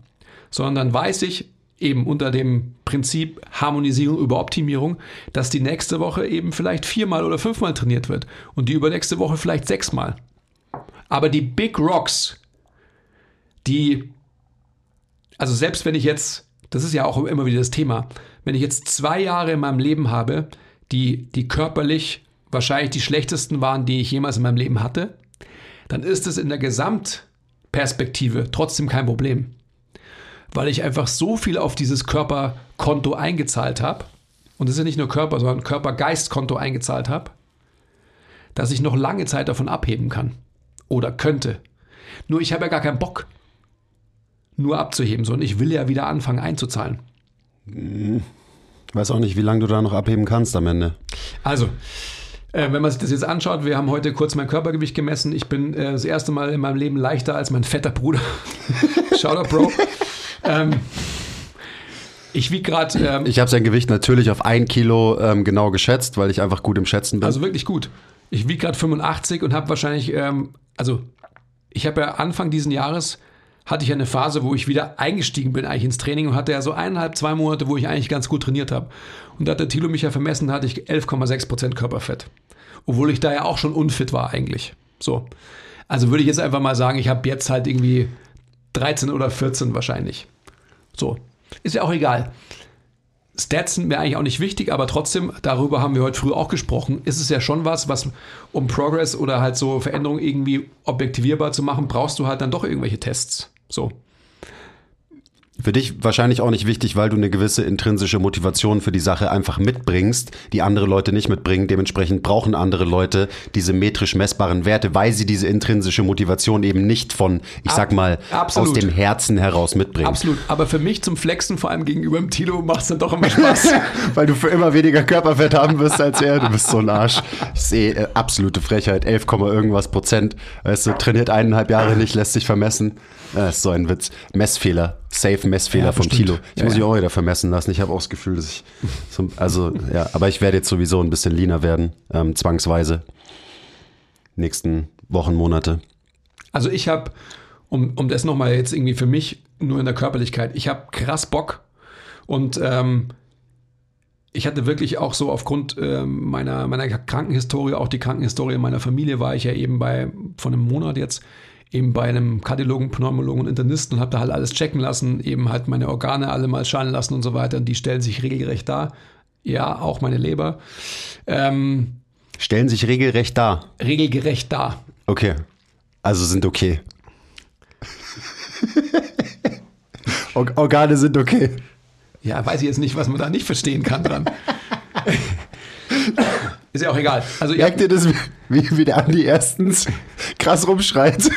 Sondern dann weiß ich eben unter dem Prinzip Harmonisierung über Optimierung, dass die nächste Woche eben vielleicht viermal oder fünfmal trainiert wird und die übernächste Woche vielleicht sechsmal. Aber die Big Rocks, die also selbst wenn ich jetzt, das ist ja auch immer wieder das Thema, wenn ich jetzt zwei Jahre in meinem Leben habe, die, die körperlich wahrscheinlich die schlechtesten waren, die ich jemals in meinem Leben hatte, dann ist es in der Gesamtperspektive trotzdem kein Problem. Weil ich einfach so viel auf dieses Körperkonto eingezahlt habe, und es ist ja nicht nur Körper, sondern Körper-Geist-Konto eingezahlt habe, dass ich noch lange Zeit davon abheben kann. Oder könnte. Nur ich habe ja gar keinen Bock nur abzuheben, sondern ich will ja wieder anfangen einzuzahlen. Weiß auch nicht, wie lange du da noch abheben kannst am Ende. Also, äh, wenn man sich das jetzt anschaut, wir haben heute kurz mein Körpergewicht gemessen. Ich bin äh, das erste Mal in meinem Leben leichter als mein fetter Bruder. Shoutout, Bro. ähm, ich wiege gerade, ähm, Ich habe sein Gewicht natürlich auf ein Kilo ähm, genau geschätzt, weil ich einfach gut im Schätzen bin. also wirklich gut. Ich wiege gerade 85 und habe wahrscheinlich, ähm, also ich habe ja Anfang diesen Jahres hatte ich eine Phase, wo ich wieder eingestiegen bin eigentlich ins Training und hatte ja so eineinhalb, zwei Monate, wo ich eigentlich ganz gut trainiert habe. Und da hat der Thilo mich ja vermessen, hatte ich 11,6% Körperfett. Obwohl ich da ja auch schon unfit war eigentlich. So. Also würde ich jetzt einfach mal sagen, ich habe jetzt halt irgendwie 13 oder 14 wahrscheinlich. So. Ist ja auch egal. Stats sind mir eigentlich auch nicht wichtig, aber trotzdem, darüber haben wir heute früh auch gesprochen, ist es ja schon was, was, um Progress oder halt so Veränderungen irgendwie objektivierbar zu machen, brauchst du halt dann doch irgendwelche Tests. So. Für dich wahrscheinlich auch nicht wichtig, weil du eine gewisse intrinsische Motivation für die Sache einfach mitbringst, die andere Leute nicht mitbringen. Dementsprechend brauchen andere Leute diese metrisch messbaren Werte, weil sie diese intrinsische Motivation eben nicht von, ich sag mal, absolut. aus dem Herzen heraus mitbringen. Absolut. Aber für mich zum Flexen, vor allem gegenüber dem Tilo, macht es dann doch immer Spaß. weil du für immer weniger Körperfett haben wirst als er. Du bist so ein Arsch. Ich sehe äh, absolute Frechheit. 11, Komma irgendwas Prozent. Weißt du, trainiert eineinhalb Jahre nicht, lässt sich vermessen. Das ist so ein Witz. Messfehler. Safe Messfehler Ja, vom bestimmt. Tilo. Ich Ja, muss mich auch wieder vermessen lassen. Ich habe auch das Gefühl, dass ich so, also ja, aber ich werde jetzt sowieso ein bisschen leaner werden, ähm, zwangsweise. Nächsten Wochen, Monate. Also ich habe, um, um das nochmal jetzt irgendwie für mich, nur in der Körperlichkeit, ich habe krass Bock und ähm, ich hatte wirklich auch so aufgrund äh, meiner, meiner Krankenhistorie, auch die Krankenhistorie meiner Familie, war ich ja eben bei, von einem Monat jetzt, eben bei einem Kardiologen, Pneumologen und Internisten und habe da halt alles checken lassen, eben halt meine Organe alle mal schauen lassen und so weiter. Und die stellen sich regelrecht dar. Ja, auch meine Leber. Ähm, Stellen sich regelrecht dar. regelgerecht dar. Okay. Also sind okay. Or Organe sind okay. Ja, weiß ich jetzt nicht, was man da nicht verstehen kann dran. Ist ja auch egal. Also Merkt ihr das, wie, wie der Andi erstens krass rumschreit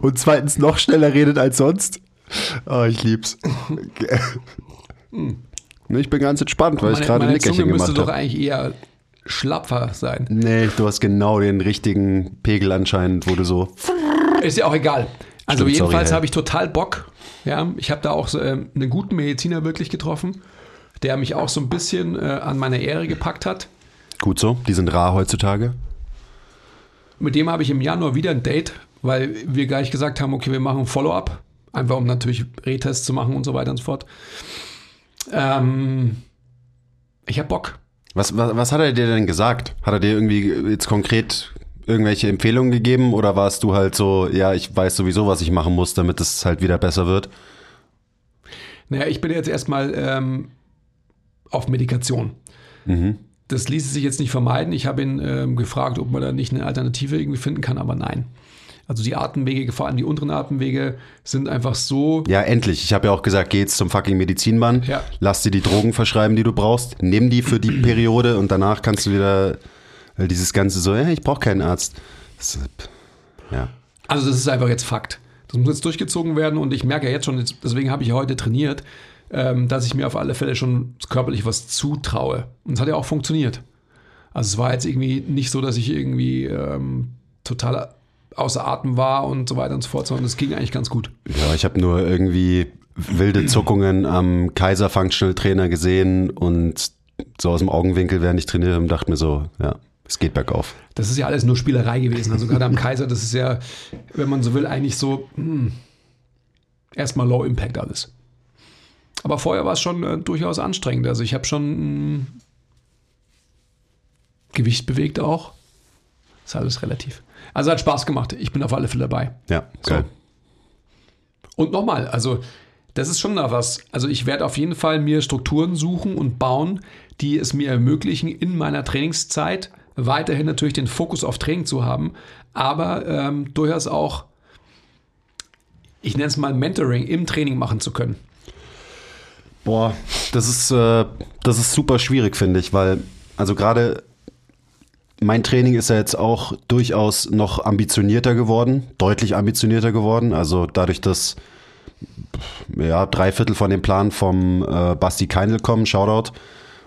und zweitens noch schneller redet als sonst? Oh, ich lieb's. Okay. Ne, Ich bin ganz entspannt, weil ich meine, gerade ein meine Zunge Nickerchen müsste gemacht doch habe. eigentlich eher schlapfer sein. Nee, du hast genau den richtigen Pegel anscheinend, wo du so. Ist ja auch egal. Also Stimmt, jedenfalls habe ich total Bock. Ja, ich habe da auch so, ähm, einen guten Mediziner wirklich getroffen, der mich auch so ein bisschen äh, an meine Ehre gepackt hat. Gut so, die sind rar heutzutage. Mit dem habe ich im Januar wieder ein Date, weil wir gleich gesagt haben, okay, wir machen ein Follow-up. Einfach um natürlich Retests zu machen und so weiter und so fort. Ähm, ich habe Bock. Was, was, was hat er dir denn gesagt? Hat er dir irgendwie jetzt konkret irgendwelche Empfehlungen gegeben oder warst du halt so, ja, ich weiß sowieso, was ich machen muss, damit es halt wieder besser wird? Naja, ich bin jetzt erstmal ähm, auf Medikation. Das ließe sich jetzt nicht vermeiden. Ich habe ihn ähm, gefragt, ob man da nicht eine Alternative irgendwie finden kann, aber nein. Also die Atemwege, vor allem die unteren Atemwege, sind einfach so. Ja, endlich. Ich habe ja auch gesagt, geh jetzt zum fucking Medizinmann, Ja. lass dir die Drogen verschreiben, die du brauchst, nimm die für die Periode und danach kannst du wieder äh, dieses ganze so, ja, ich brauche keinen Arzt. Das, ja. Also das ist einfach jetzt Fakt. Das muss jetzt durchgezogen werden und ich merke ja jetzt schon, deswegen habe ich ja heute trainiert, ähm, dass ich mir auf alle Fälle schon körperlich was zutraue. Und es hat ja auch funktioniert. Also es war jetzt irgendwie nicht so, dass ich irgendwie ähm, total außer Atem war und so weiter und so fort, sondern es ging eigentlich ganz gut. Ja, ich habe nur irgendwie wilde Zuckungen am Kaiser Functional Trainer gesehen und so aus dem Augenwinkel, während ich trainiere, und dachte mir so, ja, es geht bergauf. Das ist ja alles nur Spielerei gewesen. Also gerade am Kaiser, das ist ja, wenn man so will, eigentlich so hm, erstmal Low Impact alles. Aber vorher war es schon äh, durchaus anstrengend. Also ich habe schon hm, Gewicht bewegt auch. Ist alles relativ. Also hat Spaß gemacht. Ich bin auf alle Fälle dabei. Ja, So. geil. Und nochmal, also das ist schon da was. Also ich werde auf jeden Fall mir Strukturen suchen und bauen, die es mir ermöglichen, in meiner Trainingszeit weiterhin natürlich den Fokus auf Training zu haben, aber ähm, durchaus auch, ich nenne es mal Mentoring im Training machen zu können. Boah, das ist, äh, das ist super schwierig, finde ich, weil, also gerade mein Training ist ja jetzt auch durchaus noch ambitionierter geworden, deutlich ambitionierter geworden. Also dadurch, dass ja, drei Viertel von dem Plan vom äh, Basti Keinl kommen, Shoutout,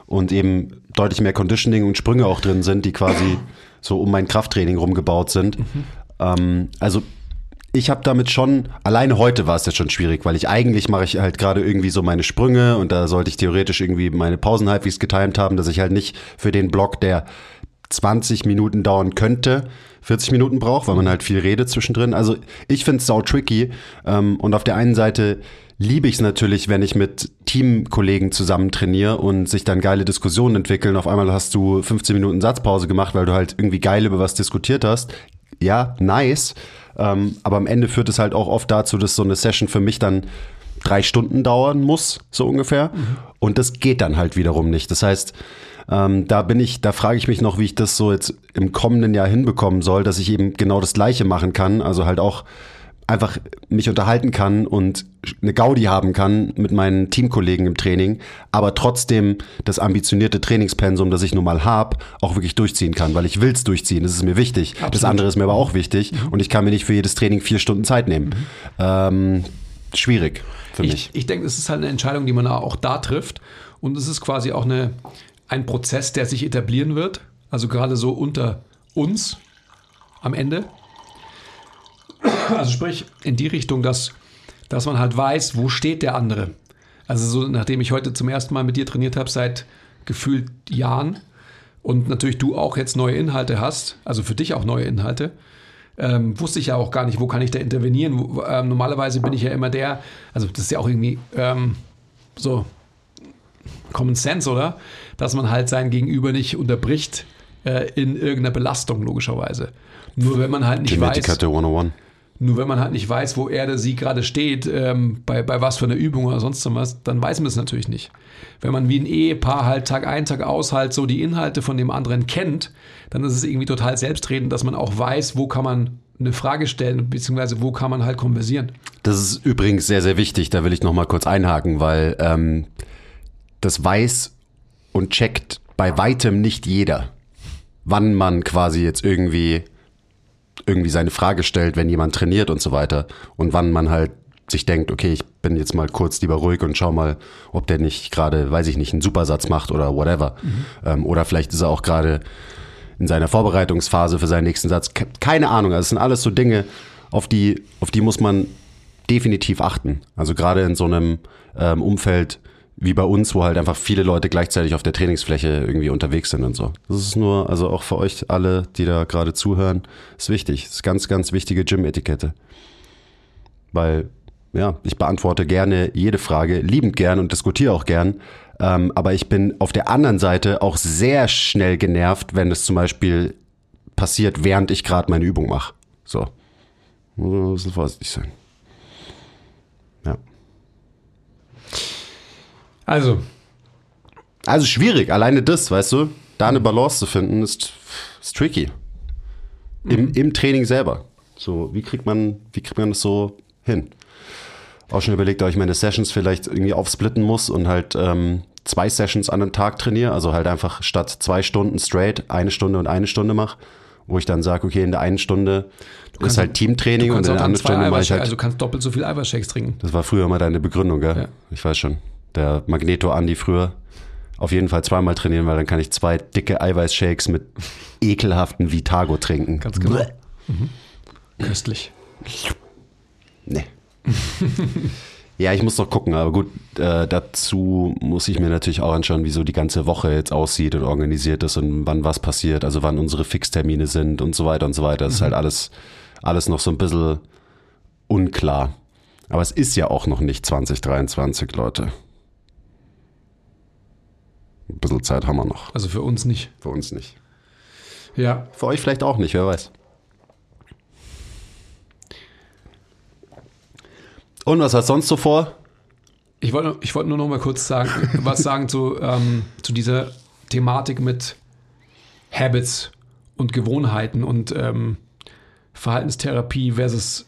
und eben deutlich mehr Conditioning und Sprünge auch drin sind, die quasi so um mein Krafttraining rumgebaut sind. Ähm, also ich habe damit schon, alleine heute war es jetzt schon schwierig, weil ich eigentlich mache ich halt gerade irgendwie so meine Sprünge und da sollte ich theoretisch irgendwie meine Pausen halbwegs getimt haben, dass ich halt nicht für den Block, der 20 Minuten dauern könnte, 40 Minuten brauche, weil man halt viel redet zwischendrin. Also ich finde es sau tricky ähm, und auf der einen Seite liebe ich es natürlich, wenn ich mit Teamkollegen zusammen trainiere und sich dann geile Diskussionen entwickeln. Auf einmal hast du 15 Minuten Satzpause gemacht, weil du halt irgendwie geil über was diskutiert hast. Ja, nice. Ähm, aber am Ende führt es halt auch oft dazu, dass so eine Session für mich dann drei Stunden dauern muss, so ungefähr. Und das geht dann halt wiederum nicht. Das heißt, ähm, da bin ich, da frage ich mich noch, wie ich das so jetzt im kommenden Jahr hinbekommen soll, dass ich eben genau das Gleiche machen kann. Also halt auch einfach mich unterhalten kann und eine Gaudi haben kann mit meinen Teamkollegen im Training, aber trotzdem das ambitionierte Trainingspensum, das ich nun mal habe, auch wirklich durchziehen kann, weil ich will's durchziehen. Das ist mir wichtig. Das Absolut. andere ist mir aber auch wichtig und ich kann mir nicht für jedes Training vier Stunden Zeit nehmen. Ähm, schwierig für mich. Ich, ich denke, es ist halt eine Entscheidung, die man auch da trifft. Und es ist quasi auch eine, ein Prozess, der sich etablieren wird. Also gerade so unter uns am Ende. Also sprich in die Richtung, dass, dass man halt weiß, wo steht der andere. Also so, nachdem ich heute zum ersten Mal mit dir trainiert habe, seit gefühlt Jahren und natürlich du auch jetzt neue Inhalte hast, also für dich auch neue Inhalte, ähm, wusste ich ja auch gar nicht, wo kann ich da intervenieren. Wo, ähm, normalerweise bin ich ja immer der, also das ist ja auch irgendwie ähm, so Common Sense, oder? Dass man halt sein Gegenüber nicht unterbricht äh, in irgendeiner Belastung, logischerweise. Nur wenn man halt nicht weiß. Genetikette 101. Nur wenn man halt nicht weiß, wo er oder sie gerade steht, ähm, bei, bei was für einer Übung oder sonst was, dann weiß man es natürlich nicht. Wenn man wie ein Ehepaar halt Tag ein, Tag aus halt so die Inhalte von dem anderen kennt, dann ist es irgendwie total selbstredend, dass man auch weiß, wo kann man eine Frage stellen, beziehungsweise wo kann man halt konversieren. Das ist übrigens sehr, sehr wichtig. Da will ich noch mal kurz einhaken, weil ähm, das weiß und checkt bei weitem nicht jeder, wann man quasi jetzt irgendwie irgendwie seine Frage stellt, wenn jemand trainiert und so weiter. Und wann man halt sich denkt, okay, ich bin jetzt mal kurz lieber ruhig und schau mal, ob der nicht gerade, weiß ich nicht, einen Supersatz macht oder whatever. Mhm. Ähm, oder vielleicht ist er auch gerade in seiner Vorbereitungsphase für seinen nächsten Satz. Keine Ahnung. Also es sind alles so Dinge, auf die, auf die muss man definitiv achten. Also gerade in so einem ähm, Umfeld, wie bei uns, wo halt einfach viele Leute gleichzeitig auf der Trainingsfläche irgendwie unterwegs sind und so. Das ist nur, also auch für euch alle, die da gerade zuhören, ist wichtig. Das ist ganz, ganz wichtige Gym-Etikette. Weil, ja, ich beantworte gerne jede Frage, liebend gern und diskutiere auch gern. Ähm, aber ich bin auf der anderen Seite auch sehr schnell genervt, wenn es zum Beispiel passiert, während ich gerade meine Übung mache. So. Muss vorsichtig sein. Also. Also schwierig, alleine das, weißt du, da eine Balance zu finden, ist, ist tricky. Im, mhm. Im Training selber. So, wie kriegt man, wie kriegt man das so hin? Auch schon überlegt, ob ich meine Sessions vielleicht irgendwie aufsplitten muss und halt ähm, zwei Sessions an einem Tag trainiere. Also halt einfach statt zwei Stunden straight eine Stunde und eine Stunde mache, wo ich dann sage, okay, in der einen Stunde ist halt Teamtraining und in der anderen Stunde mache ich halt. Also du kannst doppelt so viel Eiweißshakes trinken. Das war früher mal deine Begründung, gell? Ja. Ich weiß schon der Magneto Andi früher, auf jeden Fall zweimal trainieren, weil dann kann ich zwei dicke Eiweißshakes mit ekelhaften Vitago trinken. Ganz genau. Mhm. Köstlich. Nee. ja, ich muss noch gucken, aber gut, äh, dazu muss ich mir natürlich auch anschauen, wie so die ganze Woche jetzt aussieht und organisiert ist und wann was passiert, also wann unsere Fixtermine sind und so weiter und so weiter. Das mhm. ist halt alles, alles noch so ein bisschen unklar. Aber es ist ja auch noch nicht 2023, Leute. Ein bisschen Zeit haben wir noch. Also für uns nicht. Für uns nicht. Ja. Für euch vielleicht auch nicht, wer weiß. Und was hast du sonst so vor? Ich wollte ich wollt nur noch mal kurz sagen, was sagen zu, ähm, zu dieser Thematik mit Habits und Gewohnheiten und ähm, Verhaltenstherapie versus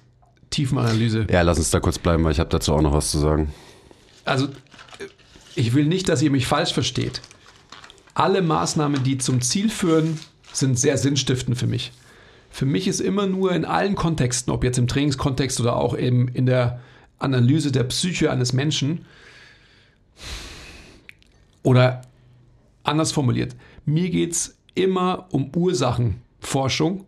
Tiefenanalyse. Ja, lass uns da kurz bleiben, weil ich habe dazu auch noch was zu sagen. Also ich will nicht, dass ihr mich falsch versteht. Alle Maßnahmen, die zum Ziel führen, sind sehr sinnstiftend für mich. Für mich ist immer nur in allen Kontexten, ob jetzt im Trainingskontext oder auch eben in der Analyse der Psyche eines Menschen, oder anders formuliert, mir geht es immer um Ursachenforschung,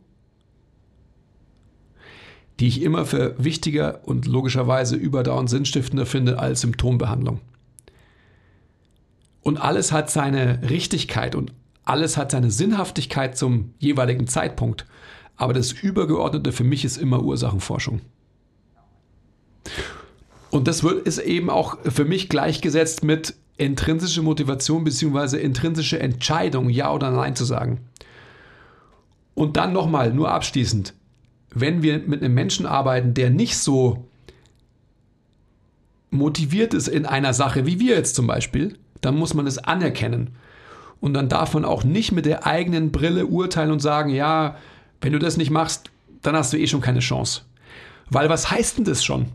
die ich immer für wichtiger und logischerweise überdauernd sinnstiftender finde als Symptombehandlung. Und alles hat seine Richtigkeit und alles hat seine Sinnhaftigkeit zum jeweiligen Zeitpunkt. Aber das Übergeordnete für mich ist immer Ursachenforschung. Und das wird, ist eben auch für mich gleichgesetzt mit intrinsische Motivation bzw. intrinsische Entscheidung, ja oder nein zu sagen. Und dann nochmal, nur abschließend, wenn wir mit einem Menschen arbeiten, der nicht so motiviert ist in einer Sache, wie wir jetzt zum Beispiel, dann muss man es anerkennen. Und dann darf man auch nicht mit der eigenen Brille urteilen und sagen, ja, wenn du das nicht machst, dann hast du eh schon keine Chance. Weil was heißt denn das schon?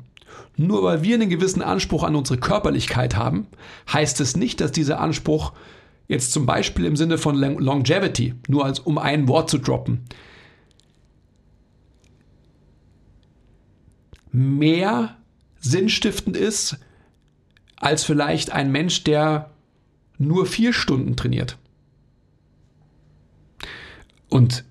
Nur weil wir einen gewissen Anspruch an unsere Körperlichkeit haben, heißt es nicht, dass dieser Anspruch jetzt zum Beispiel im Sinne von Longevity, nur als um ein Wort zu droppen, mehr sinnstiftend ist als vielleicht ein Mensch, der nur vier Stunden trainiert. Und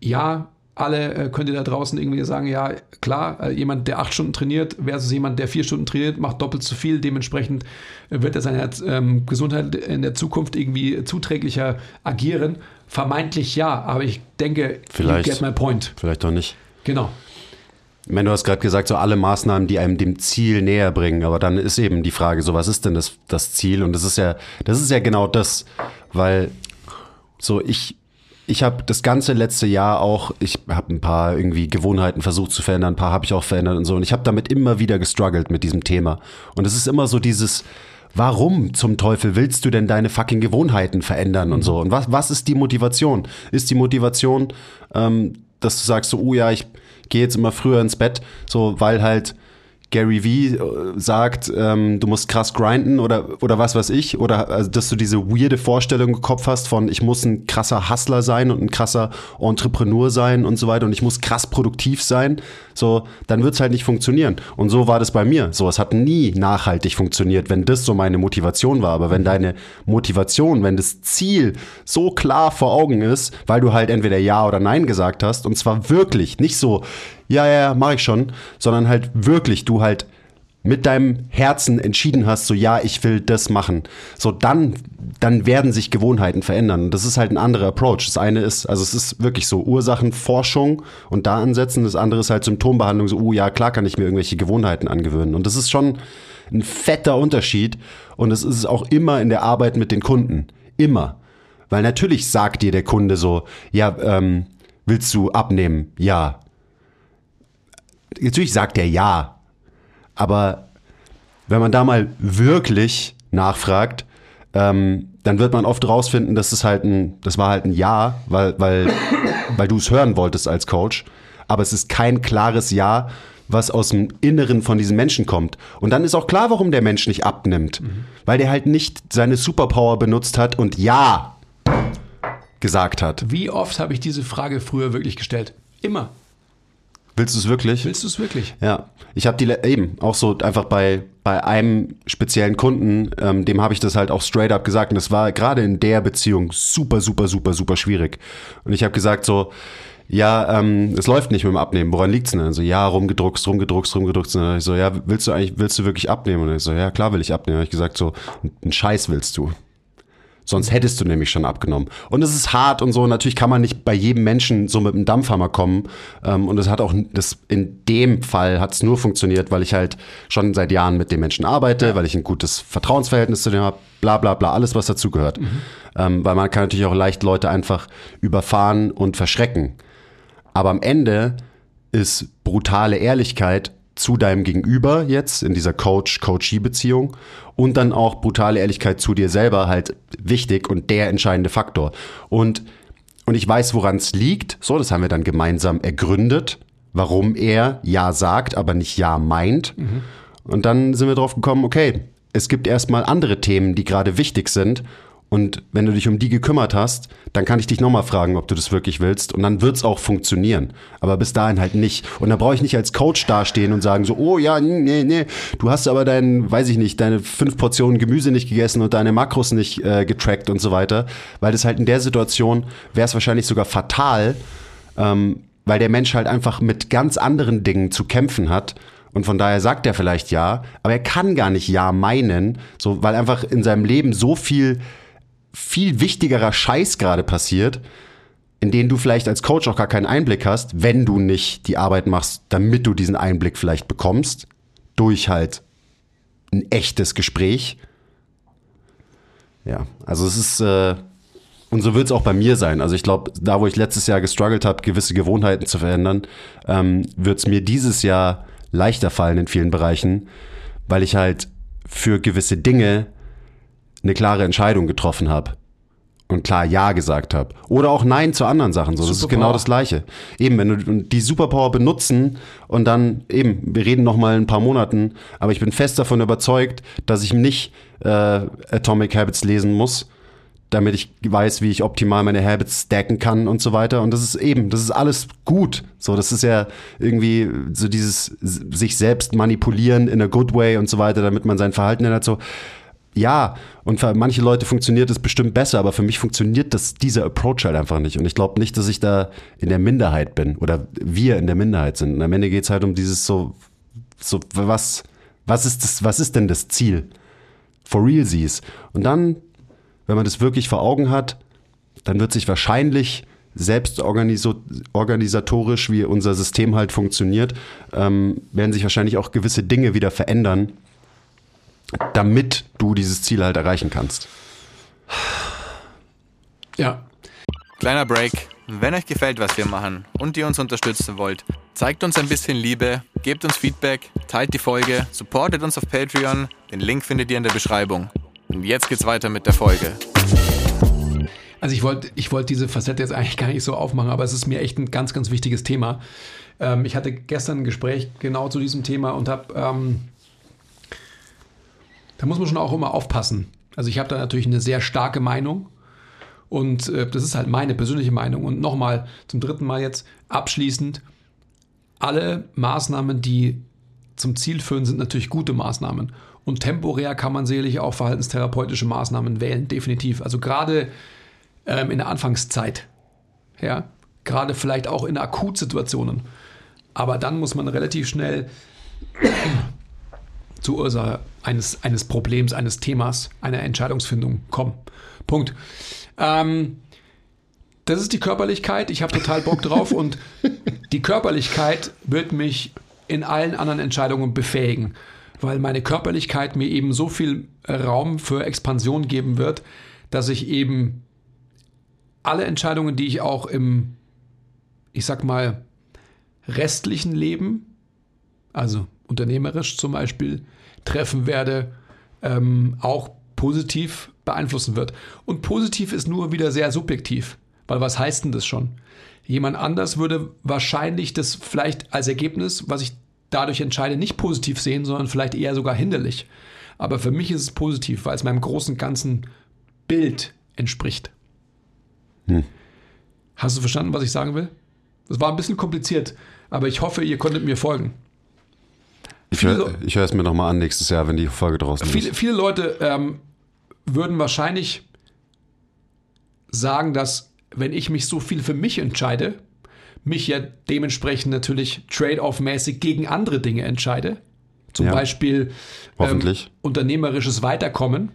ja, alle äh, könnt ihr da draußen irgendwie sagen, ja, klar, äh, jemand, der acht Stunden trainiert versus jemand, der vier Stunden trainiert, macht doppelt so viel. Dementsprechend äh, wird er seiner ähm, Gesundheit in der Zukunft irgendwie zuträglicher agieren. Vermeintlich ja, aber ich denke, vielleicht, you get my point. Vielleicht doch nicht. Genau. Ich meine, du hast gerade gesagt, so alle Maßnahmen, die einem dem Ziel näher bringen, aber dann ist eben die Frage, so was ist denn das, das Ziel? Und das ist ja, das ist ja genau das, weil so ich, ich habe das ganze letzte Jahr auch, ich habe ein paar irgendwie Gewohnheiten versucht zu verändern, ein paar habe ich auch verändert und so. Und ich habe damit immer wieder gestruggelt mit diesem Thema. Und es ist immer so dieses, warum zum Teufel willst du denn deine fucking Gewohnheiten verändern und so? Und was, was ist die Motivation? Ist die Motivation, ähm, dass du sagst so, oh ja, ich gehe jetzt immer früher ins Bett, so weil halt Gary Vee äh, sagt, ähm, du musst krass grinden oder, oder was weiß ich, oder also, dass du diese weirde Vorstellung im Kopf hast von, ich muss ein krasser Hustler sein und ein krasser Entrepreneur sein und so weiter und ich muss krass produktiv sein, so, dann wird's halt nicht funktionieren. Und so war das bei mir. So, es hat nie nachhaltig funktioniert, wenn das so meine Motivation war. Aber wenn deine Motivation, wenn das Ziel so klar vor Augen ist, weil du halt entweder Ja oder Nein gesagt hast, und zwar wirklich, nicht so, ja, ja, mach ich schon, sondern halt wirklich du halt mit deinem Herzen entschieden hast, so ja, ich will das machen, so dann, dann werden sich Gewohnheiten verändern. Das ist halt ein anderer Approach. Das eine ist, also es ist wirklich so Ursachenforschung und da ansetzen. Das andere ist halt Symptombehandlung, so, oh ja, klar kann ich mir irgendwelche Gewohnheiten angewöhnen. Und das ist schon ein fetter Unterschied und es ist auch immer in der Arbeit mit den Kunden. Immer. Weil natürlich sagt dir der Kunde so, ja, ähm, willst du abnehmen? Ja. Natürlich sagt er ja, aber wenn man da mal wirklich nachfragt, ähm, dann wird man oft rausfinden, dass es halt ein, das war halt ein Ja, weil, weil, weil du es hören wolltest als Coach. Aber es ist kein klares Ja, was aus dem Inneren von diesem Menschen kommt. Und dann ist auch klar, warum der Mensch nicht abnimmt. Mhm. Weil der halt nicht seine Superpower benutzt hat und Ja gesagt hat. Wie oft habe ich diese Frage früher wirklich gestellt? Immer. Willst du es wirklich? Willst du es wirklich? Ja, ich habe die eben auch so einfach bei bei einem speziellen Kunden, ähm, dem habe ich das halt auch straight up gesagt und das war gerade in der Beziehung super super super super schwierig und ich habe gesagt so ja, ähm, es läuft nicht mit dem Abnehmen. Woran liegt's denn? Also ja, rumgedruckst, rumgedruckst, rumgedruckst. Und dann ich so, ja, willst du eigentlich, willst du wirklich abnehmen? Und ich so, ja, klar will ich abnehmen. Und ich gesagt so, einen Scheiß willst du. Sonst hättest du nämlich schon abgenommen. Und es ist hart und so. Natürlich kann man nicht bei jedem Menschen so mit einem Dampfhammer kommen. Ähm, und es hat auch, das, in dem Fall hat es nur funktioniert, weil ich halt schon seit Jahren mit dem Menschen arbeite, weil ich ein gutes Vertrauensverhältnis zu dem habe, bla bla bla, alles, was dazugehört. Mhm. Ähm, weil man kann natürlich auch leicht Leute einfach überfahren und verschrecken. Aber am Ende ist brutale Ehrlichkeit zu deinem Gegenüber jetzt in dieser Coach-Coachee-Beziehung und dann auch brutale Ehrlichkeit zu dir selber halt wichtig und der entscheidende Faktor. Und, und ich weiß, woran es liegt. So, das haben wir dann gemeinsam ergründet, warum er Ja sagt, aber nicht Ja meint. Mhm. Und dann sind wir drauf gekommen, okay, es gibt erstmal andere Themen, die gerade wichtig sind und wenn du dich um die gekümmert hast, dann kann ich dich nochmal fragen, ob du das wirklich willst. Und dann wird's auch funktionieren. Aber bis dahin halt nicht. Und da brauche ich nicht als Coach dastehen und sagen so, oh ja, nee, nee, du hast aber dein, weiß ich nicht, deine fünf Portionen Gemüse nicht gegessen und deine Makros nicht äh, getrackt und so weiter. Weil das halt in der Situation wäre es wahrscheinlich sogar fatal, ähm, weil der Mensch halt einfach mit ganz anderen Dingen zu kämpfen hat. Und von daher sagt er vielleicht ja, aber er kann gar nicht ja meinen, so, weil einfach in seinem Leben so viel viel wichtigerer Scheiß gerade passiert, in den du vielleicht als Coach auch gar keinen Einblick hast, wenn du nicht die Arbeit machst, damit du diesen Einblick vielleicht bekommst, durch halt ein echtes Gespräch. Ja, also es ist, äh, und so wird es auch bei mir sein. Also ich glaube, da wo ich letztes Jahr gestruggelt habe, gewisse Gewohnheiten zu verändern, ähm, wird es mir dieses Jahr leichter fallen in vielen Bereichen, weil ich halt für gewisse Dinge eine klare Entscheidung getroffen habe und klar Ja gesagt habe. Oder auch Nein zu anderen Sachen. So, das ist genau das Gleiche. Eben, wenn du die Superpower benutzen und dann eben, wir reden noch mal ein paar Monaten, aber ich bin fest davon überzeugt, dass ich nicht äh, Atomic Habits lesen muss, damit ich weiß, wie ich optimal meine Habits stacken kann und so weiter. Und das ist eben, das ist alles gut. So, das ist ja irgendwie so dieses sich selbst manipulieren in a good way und so weiter, damit man sein Verhalten ändert. So, ja, und für manche Leute funktioniert es bestimmt besser, aber für mich funktioniert das, dieser Approach halt einfach nicht. Und ich glaube nicht, dass ich da in der Minderheit bin oder wir in der Minderheit sind. Und am Ende geht es halt um dieses so, so, was, was ist das, was ist denn das Ziel? For real siehst. Und dann, wenn man das wirklich vor Augen hat, dann wird sich wahrscheinlich selbst organisatorisch, wie unser System halt funktioniert, ähm, werden sich wahrscheinlich auch gewisse Dinge wieder verändern, damit du dieses Ziel halt erreichen kannst. Ja. Kleiner Break. Wenn euch gefällt, was wir machen und ihr uns unterstützen wollt, zeigt uns ein bisschen Liebe, gebt uns Feedback, teilt die Folge, supportet uns auf Patreon. Den Link findet ihr in der Beschreibung. Und jetzt geht's weiter mit der Folge. Also ich wollte ich wollt diese Facette jetzt eigentlich gar nicht so aufmachen, aber es ist mir echt ein ganz, ganz wichtiges Thema. Ähm, ich hatte gestern ein Gespräch genau zu diesem Thema und habe, ähm, da muss man schon auch immer aufpassen. Also ich habe da natürlich eine sehr starke Meinung und äh, das ist halt meine persönliche Meinung. Und nochmal, zum dritten Mal jetzt abschließend, alle Maßnahmen, die zum Ziel führen, sind natürlich gute Maßnahmen. Und temporär kann man sicherlich auch verhaltenstherapeutische Maßnahmen wählen, definitiv. Also gerade ähm, in der Anfangszeit. Ja, gerade vielleicht auch in Akutsituationen. Aber dann muss man relativ schnell zur Ursache eines, eines Problems, eines Themas, einer Entscheidungsfindung kommen. Punkt. Ähm, das ist die Körperlichkeit. Ich habe total Bock drauf und die Körperlichkeit wird mich in allen anderen Entscheidungen befähigen, weil meine Körperlichkeit mir eben so viel Raum für Expansion geben wird, dass ich eben alle Entscheidungen, die ich auch im, ich sag mal, restlichen Leben, also unternehmerisch zum Beispiel, treffen werde, ähm, auch positiv beeinflussen wird. Und positiv ist nur wieder sehr subjektiv, weil was heißt denn das schon? Jemand anders würde wahrscheinlich das vielleicht als Ergebnis, was ich dadurch entscheide, nicht positiv sehen, sondern vielleicht eher sogar hinderlich. Aber für mich ist es positiv, weil es meinem großen ganzen Bild entspricht. Hm. Hast du verstanden, was ich sagen will? Das war ein bisschen kompliziert, aber ich hoffe, ihr konntet mir folgen. Ich höre hör es mir nochmal an nächstes Jahr, wenn die Folge draußen viele, ist. Viele Leute ähm, würden wahrscheinlich sagen, dass wenn ich mich so viel für mich entscheide, mich ja dementsprechend natürlich trade-off-mäßig gegen andere Dinge entscheide. Zum ja, Beispiel ähm, unternehmerisches Weiterkommen,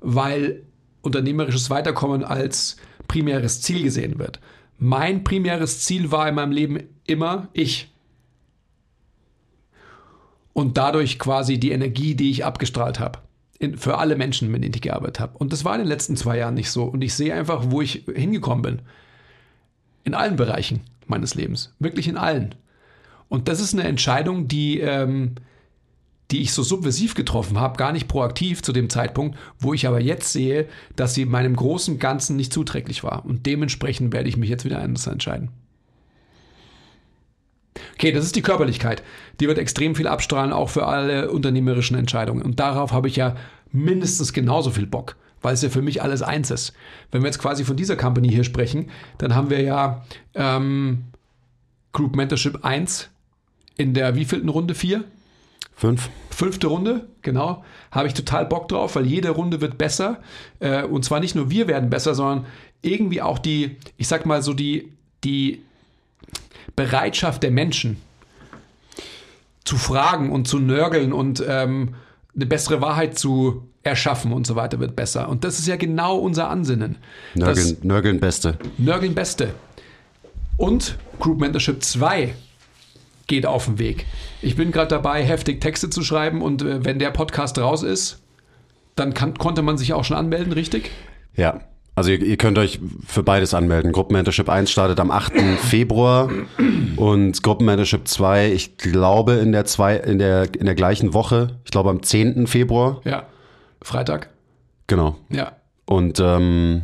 weil unternehmerisches Weiterkommen als primäres Ziel gesehen wird. Mein primäres Ziel war in meinem Leben immer ich. Und dadurch quasi die Energie, die ich abgestrahlt habe. In, für alle Menschen, mit denen ich gearbeitet habe. Und das war in den letzten zwei Jahren nicht so. Und ich sehe einfach, wo ich hingekommen bin. In allen Bereichen meines Lebens. Wirklich in allen. Und das ist eine Entscheidung, die ähm, die ich so subversiv getroffen habe, gar nicht proaktiv zu dem Zeitpunkt, wo ich aber jetzt sehe, dass sie meinem großen Ganzen nicht zuträglich war. Und dementsprechend werde ich mich jetzt wieder anders entscheiden. Okay, das ist die Körperlichkeit. Die wird extrem viel abstrahlen, auch für alle unternehmerischen Entscheidungen. Und darauf habe ich ja mindestens genauso viel Bock, weil es ja für mich alles eins ist. Wenn wir jetzt quasi von dieser Company hier sprechen, dann haben wir ja ähm, Group Mentorship 1 in der wievielten Runde? 4? Fünf. Fünfte Runde, genau. Habe ich total Bock drauf, weil jede Runde wird besser. Äh, und zwar nicht nur wir werden besser, sondern irgendwie auch die, ich sag mal so, die, die Bereitschaft der Menschen zu fragen und zu nörgeln und ähm, eine bessere Wahrheit zu erschaffen und so weiter wird besser. Und das ist ja genau unser Ansinnen. Nörgeln, Nörgeln Beste. Nörgeln Beste. Und Group Mentorship 2 geht auf den Weg. Ich bin gerade dabei, heftig Texte zu schreiben und äh, wenn der Podcast raus ist, dann kann, konnte man sich auch schon anmelden, richtig? Ja. Also ihr, ihr könnt euch für beides anmelden. Gruppenmentorship 1 startet am 8. Februar und Gruppenmentorship 2, ich glaube in der, zwei, in, der, in der gleichen Woche, ich glaube am 10. Februar. Ja, Freitag. Genau. Ja. Und ähm,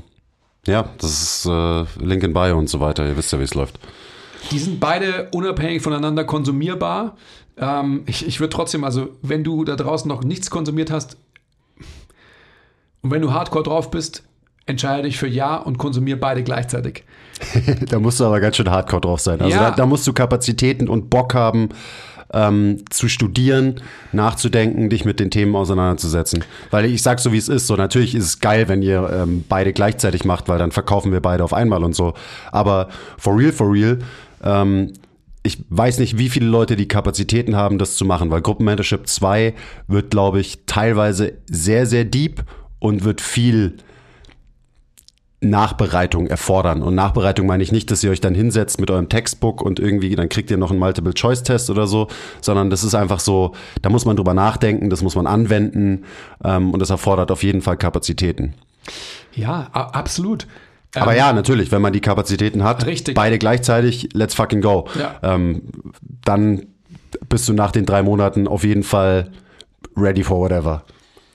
ja, das ist äh, Link in Bio und so weiter. Ihr wisst ja, wie es läuft. Die sind beide unabhängig voneinander konsumierbar. Ähm, ich ich würde trotzdem, also wenn du da draußen noch nichts konsumiert hast und wenn du hardcore drauf bist, entscheide dich für Ja und konsumier beide gleichzeitig. da musst du aber ganz schön hardcore drauf sein. Also ja. da, da musst du Kapazitäten und Bock haben, ähm, zu studieren, nachzudenken, dich mit den Themen auseinanderzusetzen. Weil ich sag so, wie es ist. So, natürlich ist es geil, wenn ihr ähm, beide gleichzeitig macht, weil dann verkaufen wir beide auf einmal und so. Aber for real, for real, ähm, ich weiß nicht, wie viele Leute die Kapazitäten haben, das zu machen, weil Gruppenmentorship 2 wird, glaube ich, teilweise sehr, sehr deep und wird viel Nachbereitung erfordern. Und Nachbereitung meine ich nicht, dass ihr euch dann hinsetzt mit eurem Textbook und irgendwie, dann kriegt ihr noch einen Multiple-Choice-Test oder so, sondern das ist einfach so, da muss man drüber nachdenken, das muss man anwenden ähm, und das erfordert auf jeden Fall Kapazitäten. Ja, absolut. Aber ja, natürlich, wenn man die Kapazitäten hat, Richtig. beide gleichzeitig, let's fucking go. Ja. Ähm, dann bist du nach den drei Monaten auf jeden Fall ready for whatever.